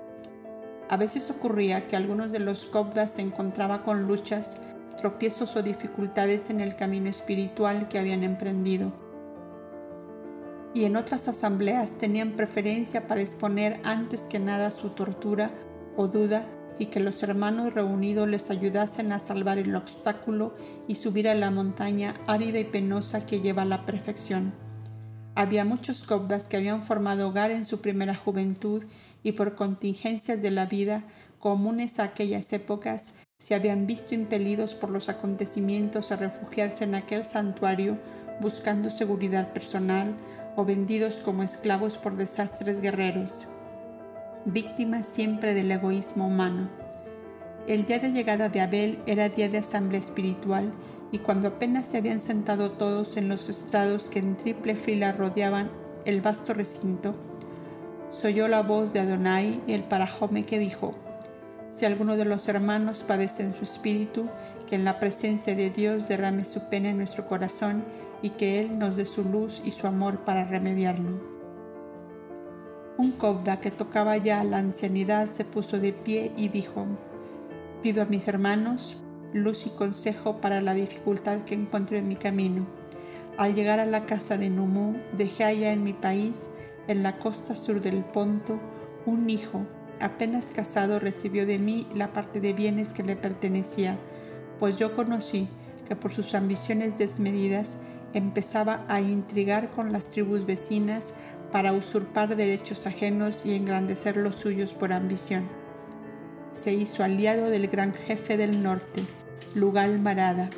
A veces ocurría que algunos de los copdas se encontraba con luchas, tropiezos o dificultades en el camino espiritual que habían emprendido. Y en otras asambleas tenían preferencia para exponer antes que nada su tortura o duda y que los hermanos reunidos les ayudasen a salvar el obstáculo y subir a la montaña árida y penosa que lleva a la perfección. Había muchos copdas que habían formado hogar en su primera juventud y por contingencias de la vida comunes a aquellas épocas se habían visto impelidos por los acontecimientos a refugiarse en aquel santuario buscando seguridad personal o vendidos como esclavos por desastres guerreros, víctimas siempre del egoísmo humano. El día de llegada de Abel era día de asamblea espiritual y cuando apenas se habían sentado todos en los estrados que en triple fila rodeaban el vasto recinto, soy oyó la voz de Adonai y el parajome que dijo, si alguno de los hermanos padece en su espíritu, que en la presencia de Dios derrame su pena en nuestro corazón y que Él nos dé su luz y su amor para remediarlo. Un cobda que tocaba ya la ancianidad se puso de pie y dijo, pido a mis hermanos luz y consejo para la dificultad que encuentro en mi camino. Al llegar a la casa de Numu, dejé allá en mi país, en la costa sur del Ponto, un hijo. Apenas casado recibió de mí la parte de bienes que le pertenecía, pues yo conocí que por sus ambiciones desmedidas empezaba a intrigar con las tribus vecinas para usurpar derechos ajenos y engrandecer los suyos por ambición. Se hizo aliado del gran jefe del norte, Lugal Marada,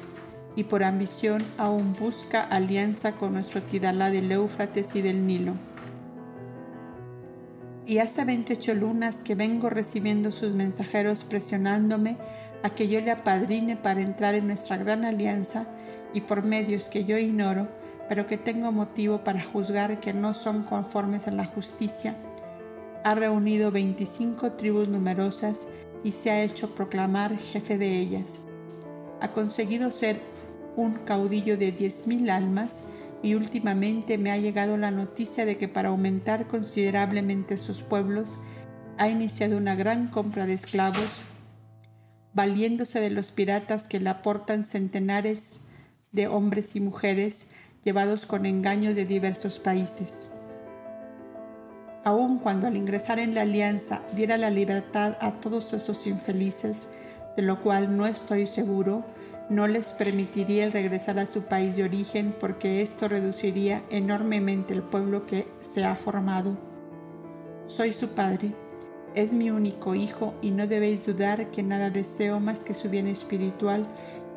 y por ambición aún busca alianza con nuestro Tidalá del Éufrates y del Nilo. Y hace 28 lunas que vengo recibiendo sus mensajeros presionándome a que yo le apadrine para entrar en nuestra gran alianza y por medios que yo ignoro, pero que tengo motivo para juzgar que no son conformes a la justicia, ha reunido 25 tribus numerosas y se ha hecho proclamar jefe de ellas. Ha conseguido ser un caudillo de 10.000 almas y últimamente me ha llegado la noticia de que para aumentar considerablemente sus pueblos ha iniciado una gran compra de esclavos, valiéndose de los piratas que le aportan centenares de hombres y mujeres llevados con engaños de diversos países. Aun cuando al ingresar en la alianza diera la libertad a todos esos infelices, de lo cual no estoy seguro, no les permitiría el regresar a su país de origen porque esto reduciría enormemente el pueblo que se ha formado. Soy su padre, es mi único hijo y no debéis dudar que nada deseo más que su bien espiritual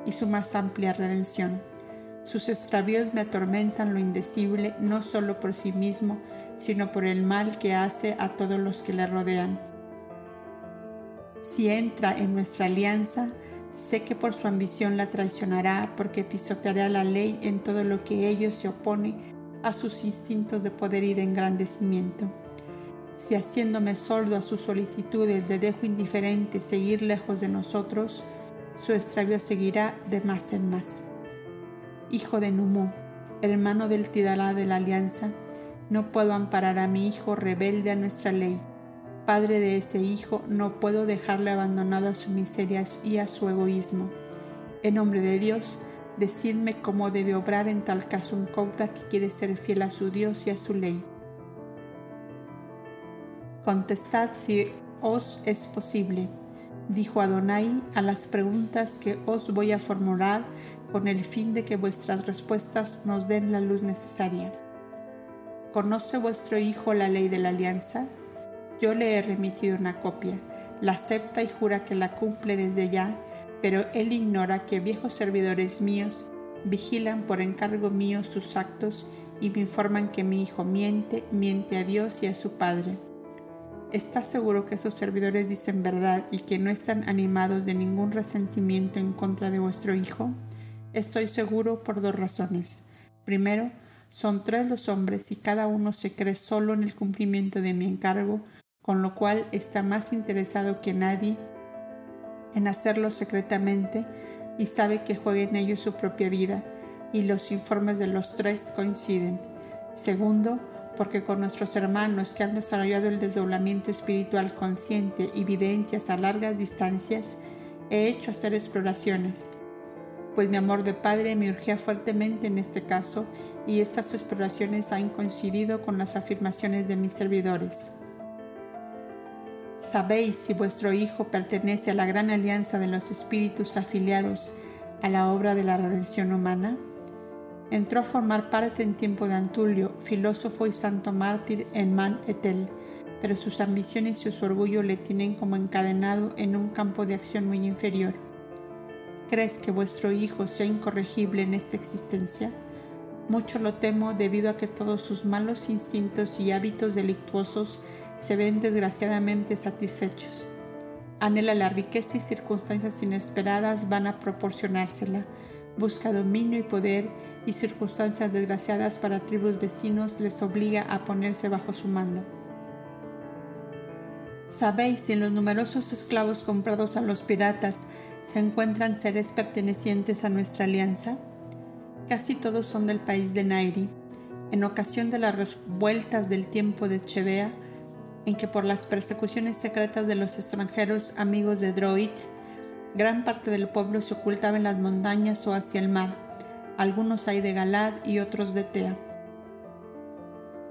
y su más amplia redención. Sus extravíos me atormentan lo indecible no solo por sí mismo, sino por el mal que hace a todos los que le rodean. Si entra en nuestra alianza, sé que por su ambición la traicionará porque pisoteará la ley en todo lo que ellos se opone a sus instintos de poder y de engrandecimiento. Si haciéndome sordo a sus solicitudes le dejo indiferente seguir lejos de nosotros, su extravío seguirá de más en más hijo de Numu, hermano del Tidalá de la Alianza, no puedo amparar a mi hijo rebelde a nuestra ley. Padre de ese hijo, no puedo dejarle abandonado a su miseria y a su egoísmo. En nombre de Dios, decidme cómo debe obrar en tal caso un cauta que quiere ser fiel a su Dios y a su ley. Contestad si os es posible, dijo Adonai a las preguntas que os voy a formular con el fin de que vuestras respuestas nos den la luz necesaria. ¿Conoce vuestro Hijo la ley de la alianza? Yo le he remitido una copia, la acepta y jura que la cumple desde ya, pero él ignora que viejos servidores míos vigilan por encargo mío sus actos y me informan que mi hijo miente, miente a Dios y a su Padre. ¿Está seguro que esos servidores dicen verdad y que no están animados de ningún resentimiento en contra de vuestro hijo? Estoy seguro por dos razones. Primero, son tres los hombres y cada uno se cree solo en el cumplimiento de mi encargo, con lo cual está más interesado que nadie en hacerlo secretamente y sabe que juega en ello su propia vida, y los informes de los tres coinciden. Segundo, porque con nuestros hermanos que han desarrollado el desdoblamiento espiritual consciente y vivencias a largas distancias, he hecho hacer exploraciones pues mi amor de padre me urgía fuertemente en este caso y estas exploraciones han coincidido con las afirmaciones de mis servidores. ¿Sabéis si vuestro Hijo pertenece a la gran alianza de los espíritus afiliados a la obra de la redención humana? Entró a formar parte en tiempo de Antulio, filósofo y santo mártir en Man Etel, pero sus ambiciones y su orgullo le tienen como encadenado en un campo de acción muy inferior ¿Crees que vuestro hijo sea incorregible en esta existencia? Mucho lo temo debido a que todos sus malos instintos y hábitos delictuosos se ven desgraciadamente satisfechos. Anhela la riqueza y circunstancias inesperadas van a proporcionársela. Busca dominio y poder y circunstancias desgraciadas para tribus vecinos les obliga a ponerse bajo su mando. ¿Sabéis si en los numerosos esclavos comprados a los piratas se encuentran seres pertenecientes a nuestra alianza. Casi todos son del país de Nairi. En ocasión de las revueltas del tiempo de Chevea, en que por las persecuciones secretas de los extranjeros amigos de Droid, gran parte del pueblo se ocultaba en las montañas o hacia el mar, algunos hay de Galad y otros de Tea.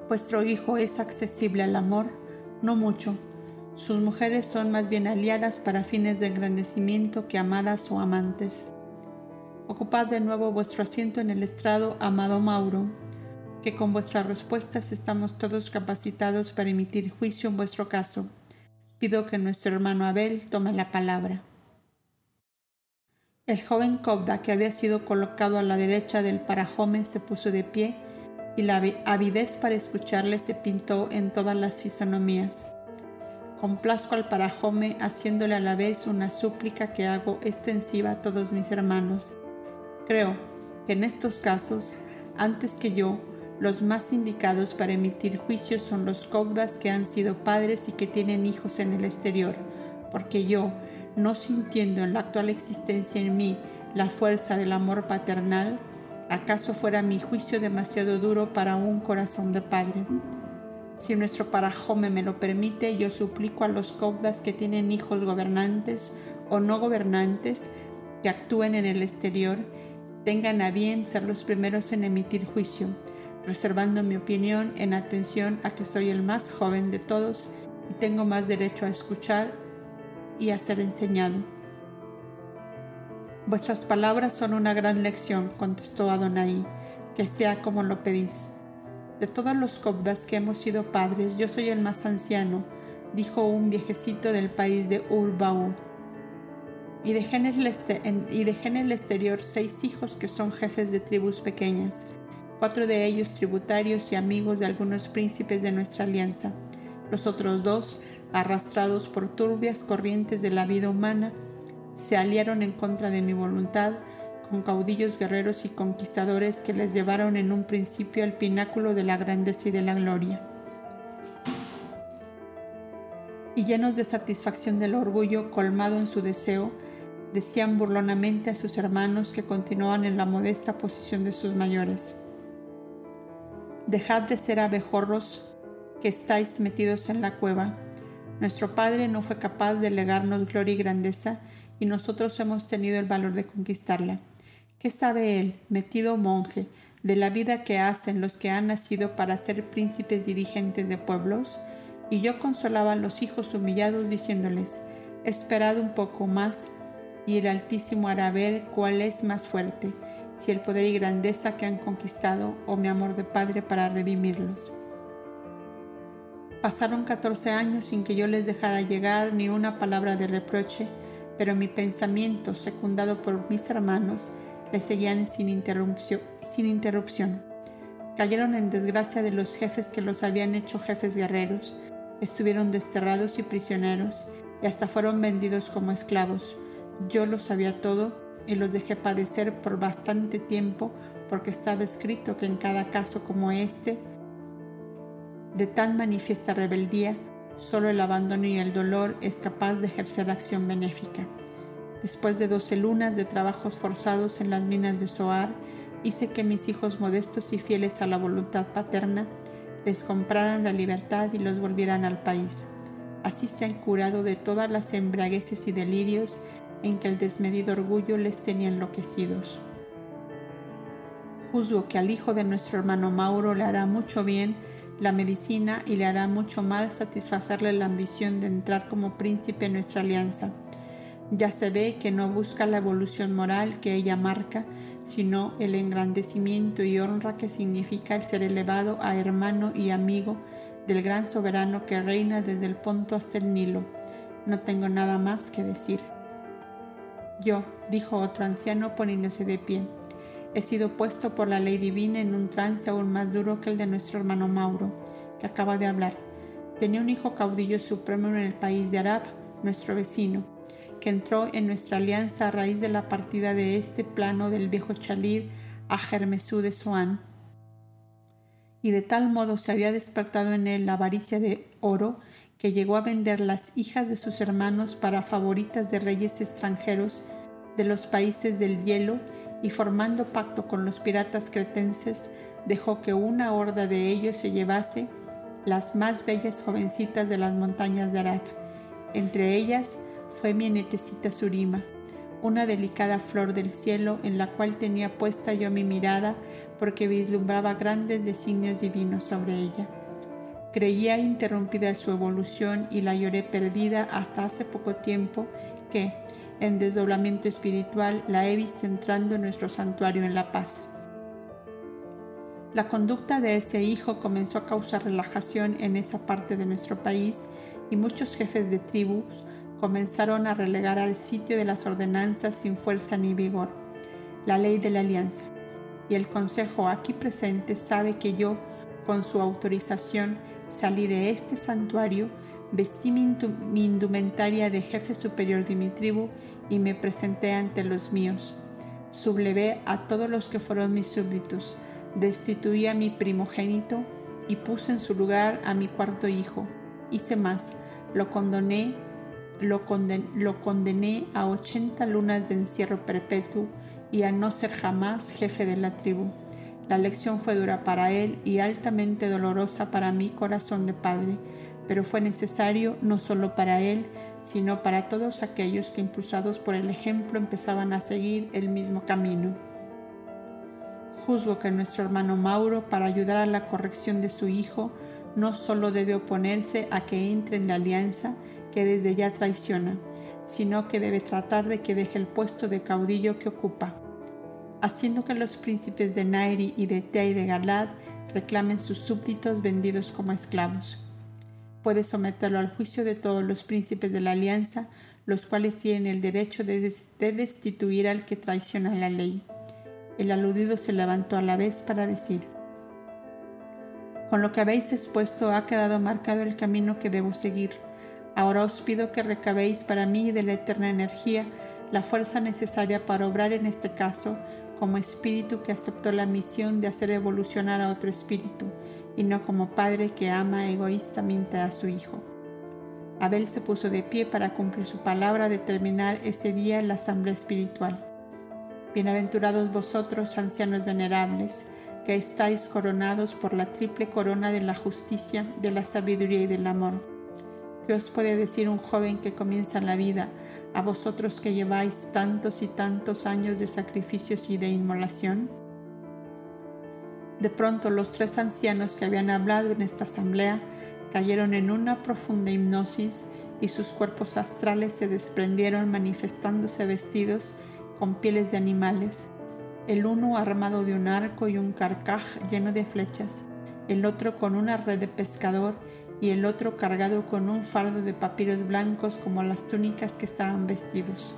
Vuestro hijo es accesible al amor, no mucho. Sus mujeres son más bien aliadas para fines de engrandecimiento que amadas o amantes. Ocupad de nuevo vuestro asiento en el estrado, amado Mauro, que con vuestras respuestas estamos todos capacitados para emitir juicio en vuestro caso. Pido que nuestro hermano Abel tome la palabra. El joven Cobda, que había sido colocado a la derecha del parajome, se puso de pie y la avidez para escucharle se pintó en todas las fisonomías. Complazco al parajome haciéndole a la vez una súplica que hago extensiva a todos mis hermanos. Creo que en estos casos, antes que yo, los más indicados para emitir juicios son los Cobdas que han sido padres y que tienen hijos en el exterior, porque yo, no sintiendo en la actual existencia en mí la fuerza del amor paternal, ¿acaso fuera mi juicio demasiado duro para un corazón de padre? Si nuestro parajome me lo permite, yo suplico a los cobdas que tienen hijos gobernantes o no gobernantes que actúen en el exterior, tengan a bien ser los primeros en emitir juicio, reservando mi opinión en atención a que soy el más joven de todos y tengo más derecho a escuchar y a ser enseñado. Vuestras palabras son una gran lección, contestó Adonai, que sea como lo pedís. De todos los cobdas que hemos sido padres, yo soy el más anciano, dijo un viejecito del país de Urbaú. Y dejé, en el este, y dejé en el exterior seis hijos que son jefes de tribus pequeñas, cuatro de ellos tributarios y amigos de algunos príncipes de nuestra alianza. Los otros dos arrastrados por turbias corrientes de la vida humana, se aliaron en contra de mi voluntad con caudillos guerreros y conquistadores que les llevaron en un principio al pináculo de la grandeza y de la gloria. Y llenos de satisfacción del orgullo colmado en su deseo, decían burlonamente a sus hermanos que continuaban en la modesta posición de sus mayores. Dejad de ser abejorros que estáis metidos en la cueva nuestro Padre no fue capaz de legarnos gloria y grandeza y nosotros hemos tenido el valor de conquistarla. ¿Qué sabe Él, metido monje, de la vida que hacen los que han nacido para ser príncipes dirigentes de pueblos? Y yo consolaba a los hijos humillados diciéndoles, esperad un poco más y el Altísimo hará ver cuál es más fuerte, si el poder y grandeza que han conquistado o mi amor de Padre para redimirlos. Pasaron 14 años sin que yo les dejara llegar ni una palabra de reproche, pero mi pensamiento, secundado por mis hermanos, les seguían sin interrupción, sin interrupción. Cayeron en desgracia de los jefes que los habían hecho jefes guerreros, estuvieron desterrados y prisioneros, y hasta fueron vendidos como esclavos. Yo lo sabía todo y los dejé padecer por bastante tiempo, porque estaba escrito que en cada caso como este, de tan manifiesta rebeldía, solo el abandono y el dolor es capaz de ejercer acción benéfica. Después de doce lunas de trabajos forzados en las minas de Soar, hice que mis hijos modestos y fieles a la voluntad paterna les compraran la libertad y los volvieran al país. Así se han curado de todas las embriagueces y delirios en que el desmedido orgullo les tenía enloquecidos. Juzgo que al hijo de nuestro hermano Mauro le hará mucho bien la medicina y le hará mucho mal satisfacerle la ambición de entrar como príncipe en nuestra alianza. Ya se ve que no busca la evolución moral que ella marca, sino el engrandecimiento y honra que significa el ser elevado a hermano y amigo del gran soberano que reina desde el Ponto hasta el Nilo. No tengo nada más que decir. Yo, dijo otro anciano poniéndose de pie, He sido puesto por la ley divina en un trance aún más duro que el de nuestro hermano Mauro, que acaba de hablar. Tenía un hijo caudillo supremo en el país de Arab, nuestro vecino, que entró en nuestra alianza a raíz de la partida de este plano del viejo Chalid a Germesú de Soán. Y de tal modo se había despertado en él la avaricia de oro que llegó a vender las hijas de sus hermanos para favoritas de reyes extranjeros de los países del hielo y formando pacto con los piratas cretenses, dejó que una horda de ellos se llevase las más bellas jovencitas de las montañas de Arab. Entre ellas fue mi nietecita Surima, una delicada flor del cielo en la cual tenía puesta yo mi mirada porque vislumbraba grandes designios divinos sobre ella. Creía interrumpida su evolución y la lloré perdida hasta hace poco tiempo que, en desdoblamiento espiritual, la he visto entrando en nuestro santuario en La Paz. La conducta de ese hijo comenzó a causar relajación en esa parte de nuestro país y muchos jefes de tribus comenzaron a relegar al sitio de las ordenanzas sin fuerza ni vigor, la ley de la alianza. Y el consejo aquí presente sabe que yo, con su autorización, salí de este santuario, vestí mi, indumentaria de jefe superior de mi tribu y me presenté ante los míos. Sublevé a todos los que fueron mis súbditos, destituí a mi primogénito y puse en su lugar a mi cuarto hijo. Hice más, lo condené, lo, condené a 80 lunas de encierro perpetuo y a no ser jamás jefe de la tribu. La lección fue dura para él y altamente dolorosa para mi corazón de padre, pero fue necesario no solo para él, sino para todos aquellos que impulsados por el ejemplo empezaban a seguir el mismo camino. Juzgo que nuestro hermano Mauro, para ayudar a la corrección de su hijo, no solo debe oponerse a que entre en la alianza que desde ya traiciona, sino que debe tratar de que deje el puesto de caudillo que ocupa haciendo que los príncipes de Nairi y de Tea y de Galad reclamen sus súbditos vendidos como esclavos. Puede someterlo al juicio de todos los príncipes de la alianza, los cuales tienen el derecho de, destituir al que traiciona la ley. El aludido se levantó a la vez para decir, Con lo que habéis expuesto ha quedado marcado el camino que debo seguir. Ahora os pido que recabéis para mí de la eterna energía la fuerza necesaria para obrar en este caso como espíritu que aceptó la misión de hacer evolucionar a otro espíritu y no como padre que ama egoístamente a su hijo. Abel se puso de pie para cumplir su palabra de terminar ese día la asamblea espiritual. Bienaventurados vosotros, ancianos venerables, que estáis coronados por la triple corona de la justicia, de la sabiduría y del amor. ¿Qué os puede decir un joven que comienza la vida a vosotros que lleváis tantos y tantos años de sacrificios y de inmolación? De pronto los tres ancianos que habían hablado en esta asamblea cayeron en una profunda hipnosis y sus cuerpos astrales se desprendieron manifestándose vestidos con pieles de animales, el uno armado de un arco y un carcaj lleno de flechas, el otro con una red de pescador y el otro cargado con un fardo de papiros blancos como las túnicas que estaban vestidos.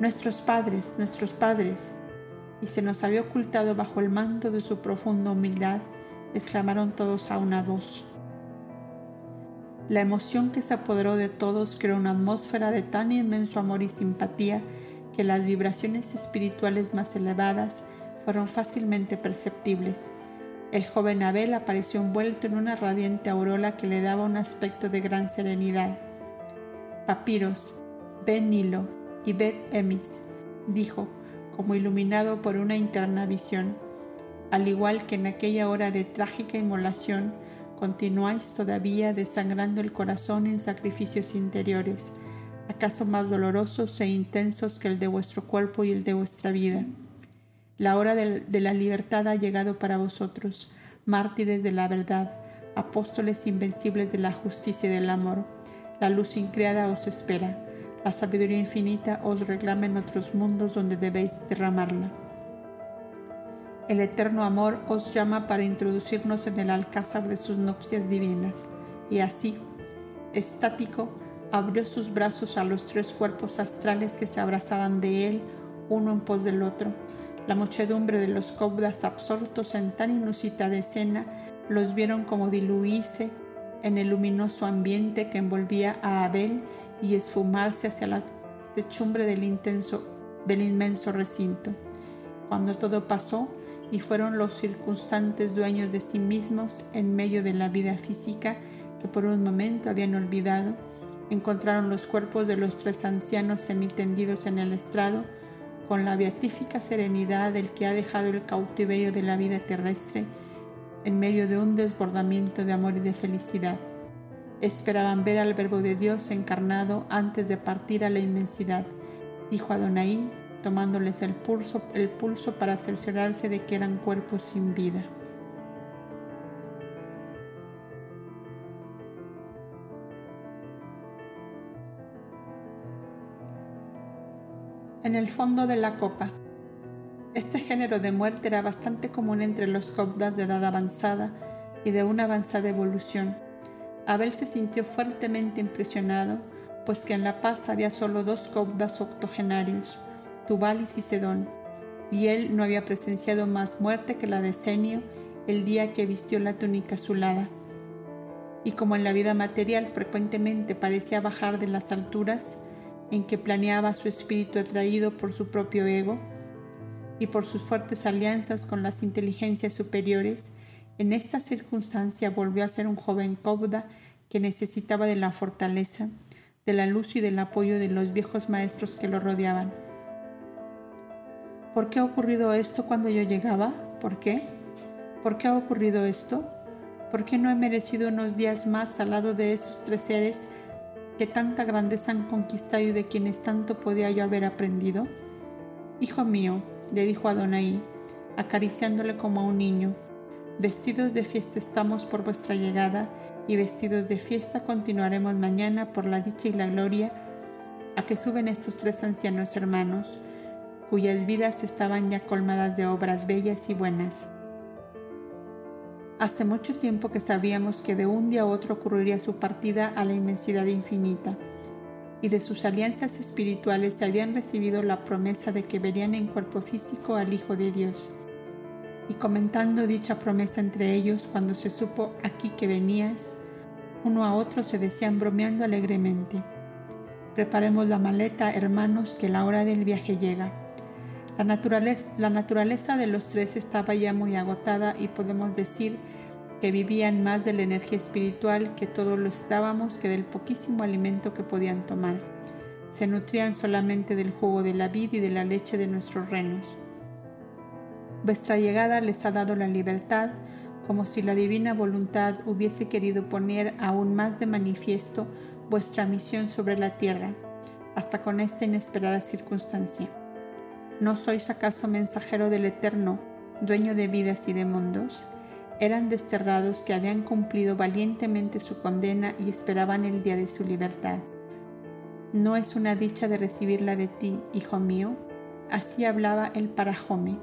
Nuestros padres, nuestros padres, y se nos había ocultado bajo el manto de su profunda humildad, exclamaron todos a una voz. La emoción que se apoderó de todos creó una atmósfera de tan inmenso amor y simpatía que las vibraciones espirituales más elevadas fueron fácilmente perceptibles el joven Abel apareció envuelto en una radiante aurora que le daba un aspecto de gran serenidad. Papiros, Ben Nilo y Bet Emis, dijo, como iluminado por una interna visión. Al igual que en aquella hora de trágica inmolación, continuáis todavía desangrando el corazón en sacrificios interiores, acaso más dolorosos e intensos que el de vuestro cuerpo y el de vuestra vida. La hora de, la libertad ha llegado para vosotros, mártires de la verdad, apóstoles invencibles de la justicia y del amor. La luz increada os espera. La sabiduría infinita os reclama en otros mundos donde debéis derramarla. El eterno amor os llama para introducirnos en el alcázar de sus nupcias divinas. Y así, estático, abrió sus brazos a los tres cuerpos astrales que se abrazaban de él, uno en pos del otro la muchedumbre de los cobdas absortos en tan inusitada escena los vieron como diluirse en el luminoso ambiente que envolvía a Abel y esfumarse hacia la techumbre del, intenso, del inmenso recinto. Cuando todo pasó y fueron los circunstantes dueños de sí mismos en medio de la vida física que por un momento habían olvidado, encontraron los cuerpos de los tres ancianos semitendidos en el estrado, con la beatífica serenidad del que ha dejado el cautiverio de la vida terrestre en medio de un desbordamiento de amor y de felicidad. Esperaban ver al Verbo de Dios encarnado antes de partir a la inmensidad, dijo Adonai, tomándoles el pulso, el pulso para cerciorarse de que eran cuerpos sin vida. En el fondo de la copa. Este género de muerte era bastante común entre los cobdas de edad avanzada y de una avanzada evolución. Abel se sintió fuertemente impresionado, pues que en La Paz había solo dos cobdas octogenarios, Tubal y Cicedón, y él no había presenciado más muerte que la de Senio el día que vistió la túnica azulada. Y como en la vida material frecuentemente parecía bajar de las alturas, en que planeaba su espíritu atraído por su propio ego y por sus fuertes alianzas con las inteligencias superiores, en esta circunstancia volvió a ser un joven Cobda que necesitaba de la fortaleza, de la luz y del apoyo de los viejos maestros que lo rodeaban. ¿Por qué ha ocurrido esto cuando yo llegaba? ¿Por qué? ¿Por qué ha ocurrido esto? ¿Por qué no he merecido unos días más al lado de esos tres seres que tanta grandeza han conquistado y de quienes tanto podía yo haber aprendido? Hijo mío, le dijo Adonai, acariciándole como a un niño, vestidos de fiesta estamos por vuestra llegada y vestidos de fiesta continuaremos mañana por la dicha y la gloria a que suben estos tres ancianos hermanos, cuyas vidas estaban ya colmadas de obras bellas y buenas. Hace mucho tiempo que sabíamos que de un día a otro ocurriría su partida a la inmensidad infinita, y de sus alianzas espirituales se habían recibido la promesa de que verían en cuerpo físico al Hijo de Dios. Y comentando dicha promesa entre ellos, cuando se supo aquí que venías, uno a otro se decían bromeando alegremente. Preparemos la maleta, hermanos, que la hora del viaje llega. La naturaleza, de los tres estaba ya muy agotada y podemos decir que vivían más de la energía espiritual que todos lo estábamos que del poquísimo alimento que podían tomar. Se nutrían solamente del jugo de la vid y de la leche de nuestros renos. Vuestra llegada les ha dado la libertad, como si la divina voluntad hubiese querido poner aún más de manifiesto vuestra misión sobre la tierra, hasta con esta inesperada circunstancia. ¿No sois acaso mensajero del Eterno, dueño de vidas y de mundos? Eran desterrados que habían cumplido valientemente su condena y esperaban el día de su libertad. ¿No es una dicha de recibirla de ti, hijo mío? Así hablaba el parajome,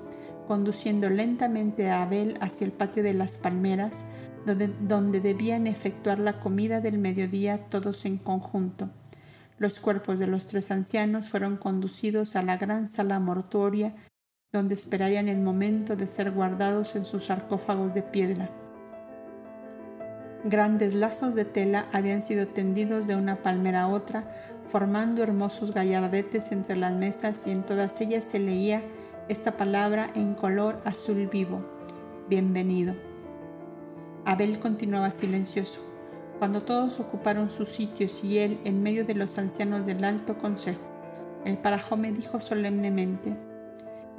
conduciendo lentamente a Abel hacia el patio de las palmeras, donde, donde debían efectuar la comida del mediodía todos en conjunto. Los cuerpos de los tres ancianos fueron conducidos a la gran sala mortuoria donde esperarían el momento de ser guardados en sus sarcófagos de piedra. Grandes lazos de tela habían sido tendidos de una palmera a otra, formando hermosos gallardetes entre las mesas y en todas ellas se leía esta palabra en color azul vivo, bienvenido. Abel continuaba silencioso. Cuando todos ocuparon sus sitios y él en medio de los ancianos del alto consejo, el parajome dijo solemnemente,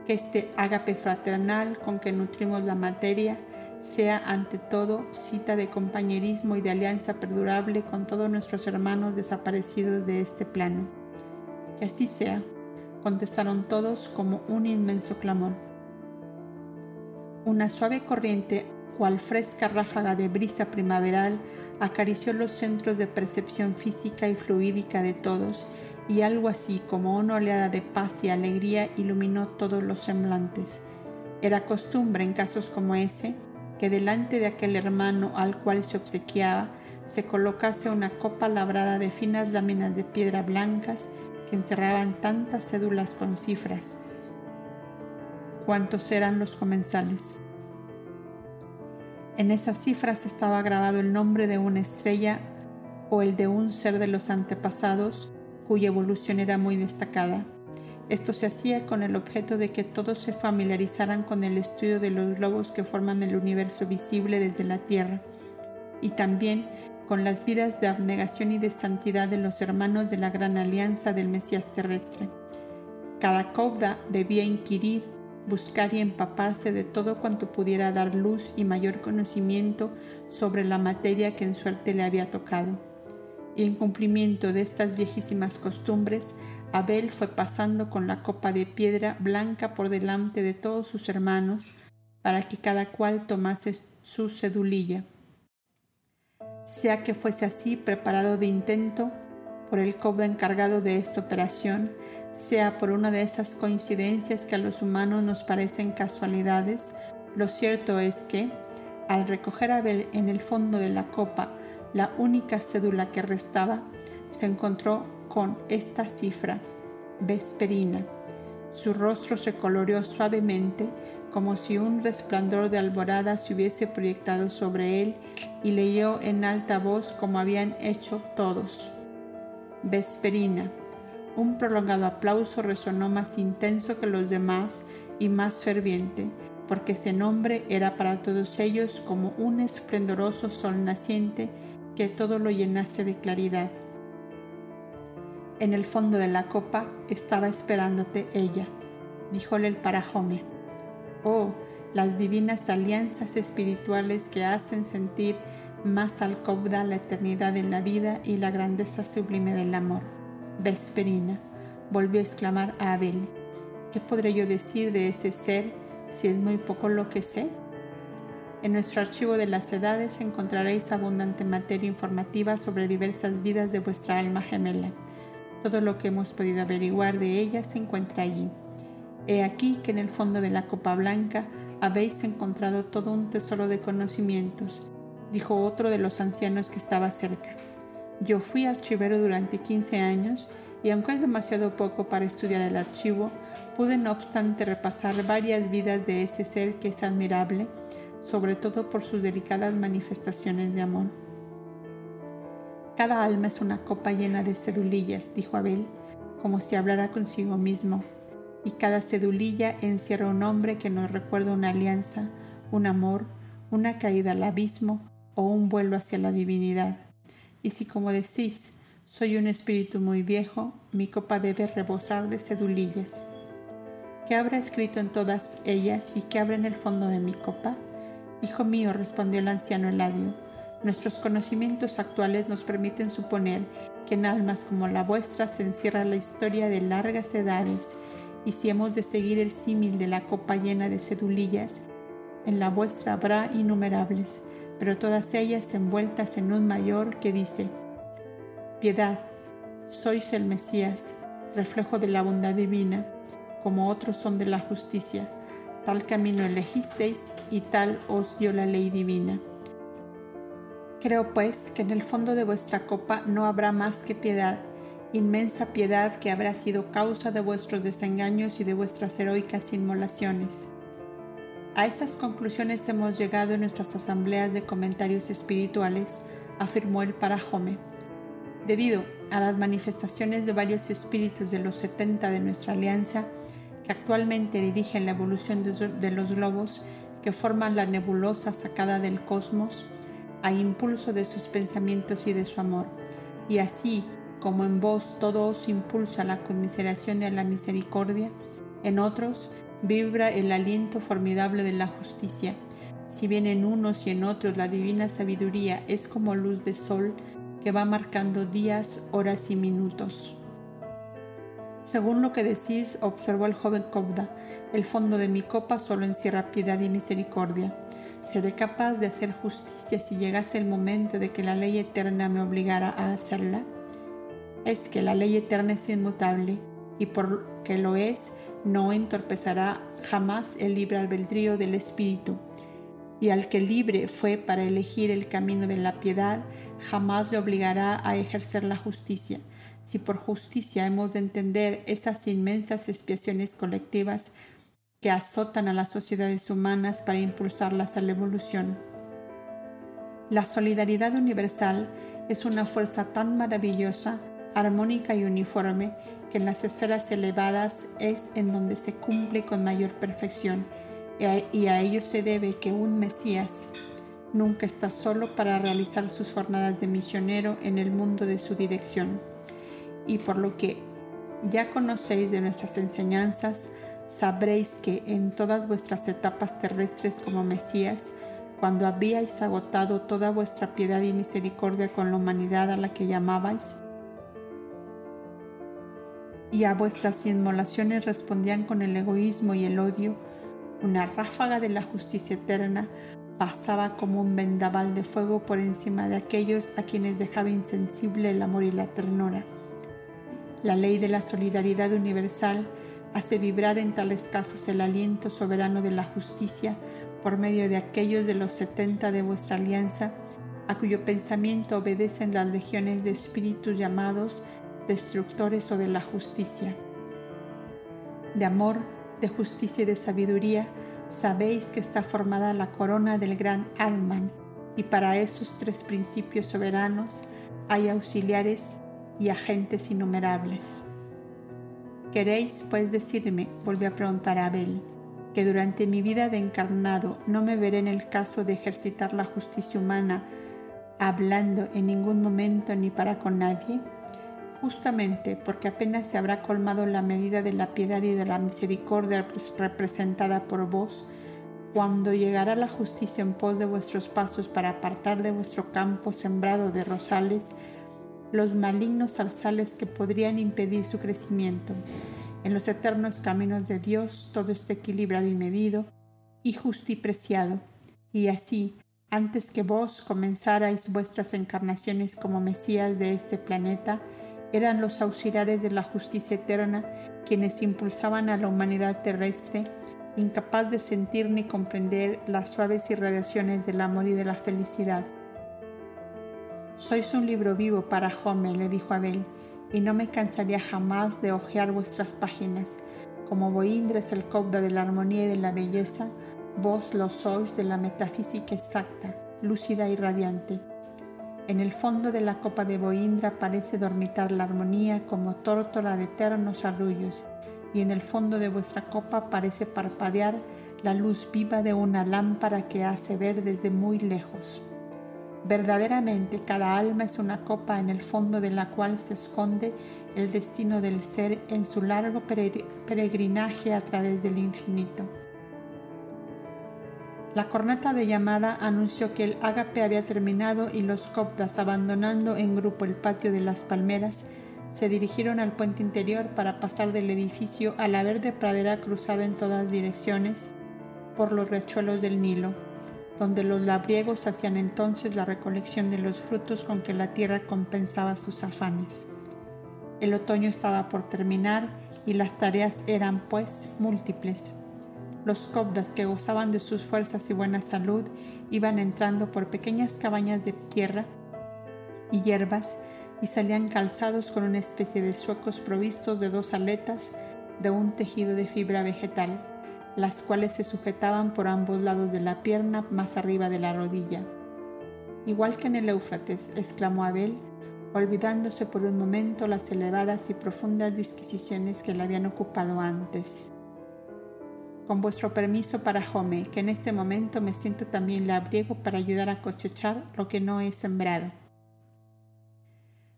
que este ágape fraternal con que nutrimos la materia sea ante todo cita de compañerismo y de alianza perdurable con todos nuestros hermanos desaparecidos de este plano. Que así sea, contestaron todos como un inmenso clamor. Una suave corriente cual fresca ráfaga de brisa primaveral, acarició los centros de percepción física y fluídica de todos, y algo así como una oleada de paz y alegría iluminó todos los semblantes. Era costumbre en casos como ese que delante de aquel hermano al cual se obsequiaba se colocase una copa labrada de finas láminas de piedra blancas que encerraban tantas cédulas con cifras. ¿Cuántos eran los comensales? En esas cifras estaba grabado el nombre de una estrella o el de un ser de los antepasados cuya evolución era muy destacada. Esto se hacía con el objeto de que todos se familiarizaran con el estudio de los globos que forman el universo visible desde la Tierra y también con las vidas de abnegación y de santidad de los hermanos de la gran alianza del Mesías terrestre. Cada cobda debía inquirir buscar y empaparse de todo cuanto pudiera dar luz y mayor conocimiento sobre la materia que en suerte le había tocado. Y en cumplimiento de estas viejísimas costumbres, Abel fue pasando con la copa de piedra blanca por delante de todos sus hermanos, para que cada cual tomase su cedulilla. Sea que fuese así preparado de intento por el cobo encargado de esta operación, sea por una de esas coincidencias que a los humanos nos parecen casualidades, lo cierto es que, al recoger Abel en el fondo de la copa la única cédula que restaba, se encontró con esta cifra, Vesperina. Su rostro se coloreó suavemente, como si un resplandor de alborada se hubiese proyectado sobre él, y leyó en alta voz como habían hecho todos. Vesperina. Un prolongado aplauso resonó más intenso que los demás y más ferviente, porque ese nombre era para todos ellos como un esplendoroso sol naciente que todo lo llenase de claridad. En el fondo de la copa estaba esperándote ella, díjole el parajome. Oh, las divinas alianzas espirituales que hacen sentir más al cobda la eternidad en la vida y la grandeza sublime del amor. Vesperina, volvió a exclamar a Abel. ¿Qué podré yo decir de ese ser si es muy poco lo que sé? En nuestro archivo de las edades encontraréis abundante materia informativa sobre diversas vidas de vuestra alma gemela. Todo lo que hemos podido averiguar de ella se encuentra allí. He aquí que en el fondo de la copa blanca habéis encontrado todo un tesoro de conocimientos, dijo otro de los ancianos que estaba cerca. Yo fui archivero durante 15 años y aunque es demasiado poco para estudiar el archivo, pude no obstante repasar varias vidas de ese ser que es admirable, sobre todo por sus delicadas manifestaciones de amor. Cada alma es una copa llena de cedulillas, dijo Abel, como si hablara consigo mismo, y cada cedulilla encierra un hombre que nos recuerda una alianza, un amor, una caída al abismo o un vuelo hacia la divinidad. Y si como decís, soy un espíritu muy viejo, mi copa debe rebosar de cedulillas. ¿Qué habrá escrito en todas ellas y qué habrá en el fondo de mi copa? Hijo mío, respondió el anciano Eladio, nuestros conocimientos actuales nos permiten suponer que en almas como la vuestra se encierra la historia de largas edades, y si hemos de seguir el símil de la copa llena de cedulillas, en la vuestra habrá innumerables, pero todas ellas envueltas en un mayor que dice, Piedad, sois el Mesías, reflejo de la bondad divina, como otros son de la justicia. Tal camino elegisteis y tal os dio la ley divina. Creo pues que en el fondo de vuestra copa no habrá más que piedad, inmensa piedad que habrá sido causa de vuestros desengaños y de vuestras heroicas inmolaciones. A esas conclusiones hemos llegado en nuestras asambleas de comentarios espirituales, afirmó el Parajome. Debido a las manifestaciones de varios espíritus de los 70 de nuestra alianza, que actualmente dirigen la evolución de los globos que forman la nebulosa sacada del cosmos, a impulso de sus pensamientos y de su amor, y así como en vos todo os impulsa la conmiseración y a la misericordia, en otros vibra el aliento formidable de la justicia. Si bien en unos y en otros la divina sabiduría es como luz de sol que va marcando días, horas y minutos. Según lo que decís, observó el joven Cobda, el fondo de mi copa solo encierra piedad y misericordia. ¿Seré capaz de hacer justicia si llegase el momento de que la ley eterna me obligara a hacerla? Es que la ley eterna es inmutable y por que lo es, no entorpecerá jamás el libre albedrío del Espíritu. Y al que libre fue para elegir el camino de la piedad, jamás le obligará a ejercer la justicia. Si por justicia hemos de entender esas inmensas expiaciones colectivas que azotan a las sociedades humanas para impulsarlas a la evolución. La solidaridad universal es una fuerza tan maravillosa, armónica y uniforme que en las esferas elevadas es en donde se cumple con mayor perfección y a, ello se debe que un Mesías nunca está solo para realizar sus jornadas de misionero en el mundo de su dirección. Y por lo que ya conocéis de nuestras enseñanzas, sabréis que en todas vuestras etapas terrestres como Mesías, cuando habíais agotado toda vuestra piedad y misericordia con la humanidad a la que llamabais, y a vuestras inmolaciones respondían con el egoísmo y el odio, una ráfaga de la justicia eterna pasaba como un vendaval de fuego por encima de aquellos a quienes dejaba insensible el amor y la ternura. La ley de la solidaridad universal hace vibrar en tales casos el aliento soberano de la justicia por medio de aquellos de los setenta de vuestra alianza, a cuyo pensamiento obedecen las legiones de espíritus llamados destructores de la justicia. De amor, de justicia y de sabiduría, sabéis que está formada la corona del gran Alman, y para esos tres principios soberanos hay auxiliares y agentes innumerables. ¿Queréis pues decirme, volvió a preguntar Abel, que durante mi vida de encarnado no me veré en el caso de ejercitar la justicia humana, hablando en ningún momento ni para con nadie? Justamente porque apenas se habrá colmado la medida de la piedad y de la misericordia representada por vos, cuando llegará la justicia en pos de vuestros pasos para apartar de vuestro campo sembrado de rosales, los malignos zarzales que podrían impedir su crecimiento. En los eternos caminos de Dios todo está equilibrado y medido, y justo y preciado. Y así, antes que vos comenzarais vuestras encarnaciones como Mesías de este planeta, eran los auxiliares de la justicia eterna quienes impulsaban a la humanidad terrestre, incapaz de sentir ni comprender las suaves irradiaciones del amor y de la felicidad sois un libro vivo para Jome, le dijo Abel, y no me cansaría jamás de hojear vuestras páginas. Como Boindra es el cobda de la armonía y de la belleza, vos lo sois de la metafísica exacta, lúcida y radiante. En el fondo de la copa de Boindra parece dormitar la armonía como tórtola de eternos arrullos, y en el fondo de vuestra copa parece parpadear la luz viva de una lámpara que hace ver desde muy lejos. Verdaderamente cada alma es una copa en el fondo de la cual se esconde el destino del ser en su largo peregrinaje a través del infinito. La corneta de llamada anunció que el ágape había terminado y los coptas, abandonando en grupo el patio de las palmeras, se dirigieron al puente interior para pasar del edificio a la verde pradera cruzada en todas direcciones por los riachuelos del Nilo donde los labriegos hacían entonces la recolección de los frutos con que la tierra compensaba sus afanes. El otoño estaba por terminar y las tareas eran pues múltiples. Los cobdas que gozaban de sus fuerzas y buena salud iban entrando por pequeñas cabañas de tierra y hierbas y salían calzados con una especie de suecos provistos de dos aletas de un tejido de fibra vegetal las cuales se sujetaban por ambos lados de la pierna más arriba de la rodilla. Igual que en el Éufrates, exclamó Abel, olvidándose por un momento las elevadas y profundas disquisiciones que le habían ocupado antes. Con vuestro permiso para Jome, que en este momento me siento también labriego para ayudar a cosechar lo que no he sembrado.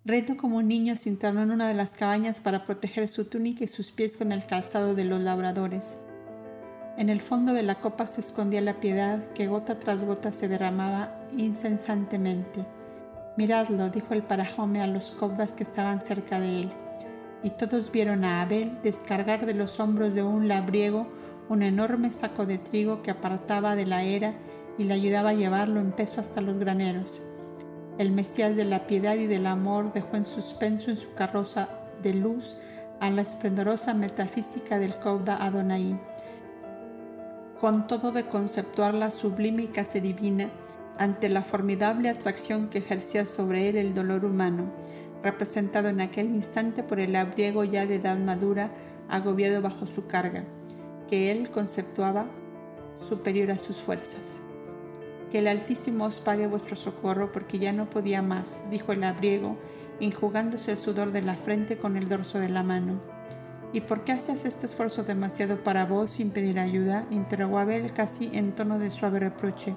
Reto como un niño se internó en una de las cabañas para proteger su túnica y sus pies con el calzado de los labradores. En el fondo de la copa se escondía la piedad que gota tras gota se derramaba incesantemente. Miradlo, dijo el parajome a los cobdas que estaban cerca de él. Y todos vieron a Abel descargar de los hombros de un labriego un enorme saco de trigo que apartaba de la era y le ayudaba a llevarlo en peso hasta los graneros. El Mesías de la piedad y del amor dejó en suspenso en su carroza de luz a la esplendorosa metafísica del Cobda Adonai con todo de conceptuar la sublime y casi divina ante la formidable atracción que ejercía sobre él el dolor humano, representado en aquel instante por el abriego ya de edad madura, agobiado bajo su carga, que él conceptuaba superior a sus fuerzas. Que el Altísimo os pague vuestro socorro porque ya no podía más, dijo el abriego, enjugándose el sudor de la frente con el dorso de la mano. ¿Y por qué haces este esfuerzo demasiado para vos sin pedir ayuda? interrogó Abel casi en tono de suave reproche.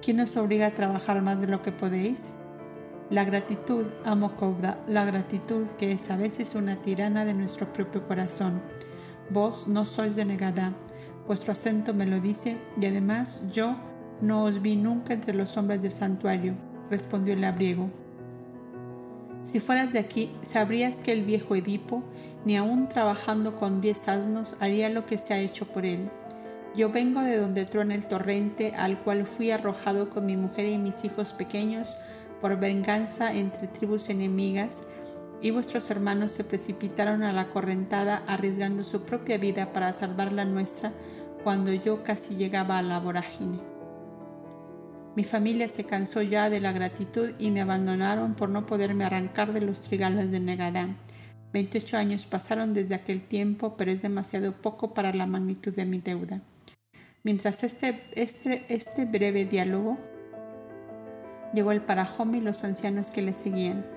¿Quién os obliga a trabajar más de lo que podéis? La gratitud, amo Cobda, la gratitud que es a veces una tirana de nuestro propio corazón. Vos no sois de Negadá, vuestro acento me lo dice, y además yo no os vi nunca entre los hombres del santuario, respondió el labriego. Si fueras de aquí, sabrías que el viejo Edipo, ni aun trabajando con diez asnos, haría lo que se ha hecho por él. Yo vengo de donde truena el torrente, al cual fui arrojado con mi mujer y mis hijos pequeños por venganza entre tribus enemigas, y vuestros hermanos se precipitaron a la correntada arriesgando su propia vida para salvar la nuestra cuando yo casi llegaba a la vorágine. Mi familia se cansó ya de la gratitud y me abandonaron por no poderme arrancar de los trigales de Negadán. Veintiocho años pasaron desde aquel tiempo, pero es demasiado poco para la magnitud de mi deuda. Mientras este, este, este breve diálogo, llegó el parajome y los ancianos que le seguían.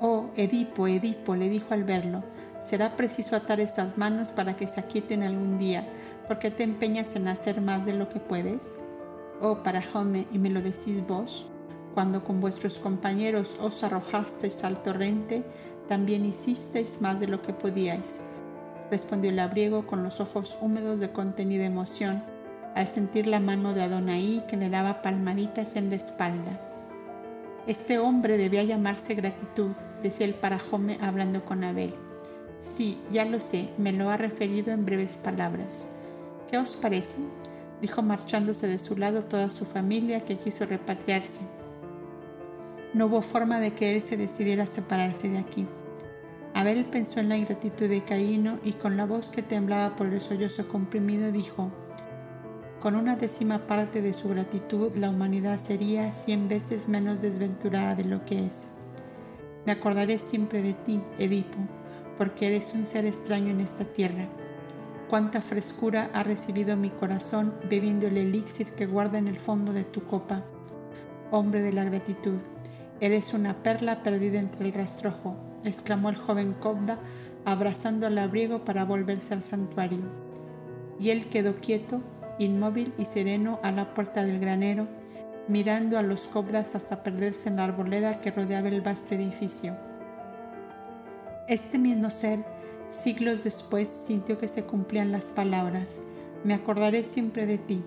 Oh, Edipo, Edipo, le dijo al verlo, será preciso atar esas manos para que se aquieten algún día, porque te empeñas en hacer más de lo que puedes. Oh, Parajome, y me lo decís vos, cuando con vuestros compañeros os arrojasteis al torrente, también hicisteis más de lo que podíais, respondió el labriego con los ojos húmedos de contenida emoción, al sentir la mano de Adonai que le daba palmaditas en la espalda. Este hombre debía llamarse gratitud, decía el parajome hablando con Abel. Sí, ya lo sé, me lo ha referido en breves palabras. ¿Qué os parece? dijo marchándose de su lado toda su familia que quiso repatriarse. No hubo forma de que él se decidiera a separarse de aquí. Abel pensó en la ingratitud de Caíno y con la voz que temblaba por el sollozo comprimido dijo, con una décima parte de su gratitud, la humanidad sería cien veces menos desventurada de lo que es. Me acordaré siempre de ti, Edipo, porque eres un ser extraño en esta tierra. Cuánta frescura ha recibido mi corazón bebiendo el elixir que guarda en el fondo de tu copa. Hombre de la gratitud, eres una perla perdida entre el rastrojo, exclamó el joven Cobda, abrazando al abrigo para volverse al santuario. Y él quedó quieto inmóvil y sereno a la puerta del granero, mirando a los cobras hasta perderse en la arboleda que rodeaba el vasto edificio. Este mismo ser, siglos después, sintió que se cumplían las palabras, me acordaré siempre de ti,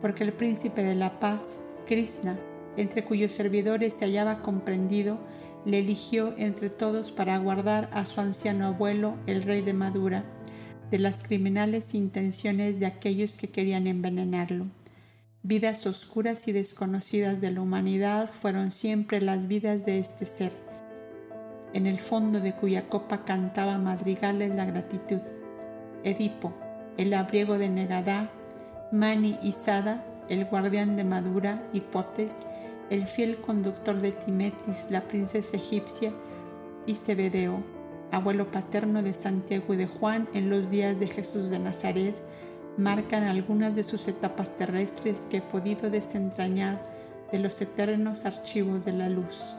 porque el príncipe de la paz, Krishna, entre cuyos servidores se hallaba comprendido, le eligió entre todos para guardar a su anciano abuelo, el rey de Madura, de las criminales intenciones de aquellos que querían envenenarlo. Vidas oscuras y desconocidas de la humanidad fueron siempre las vidas de este ser, en el fondo de cuya copa cantaba madrigales la gratitud. Edipo, el abriego de Negadá, Mani y Sada, el guardián de Madura, Hipotes, el fiel conductor de Timetis, la princesa egipcia, y Zebedeo, abuelo paterno de Santiago y de Juan en los días de Jesús de Nazaret, marcan algunas de sus etapas terrestres que he podido desentrañar de los eternos archivos de la luz.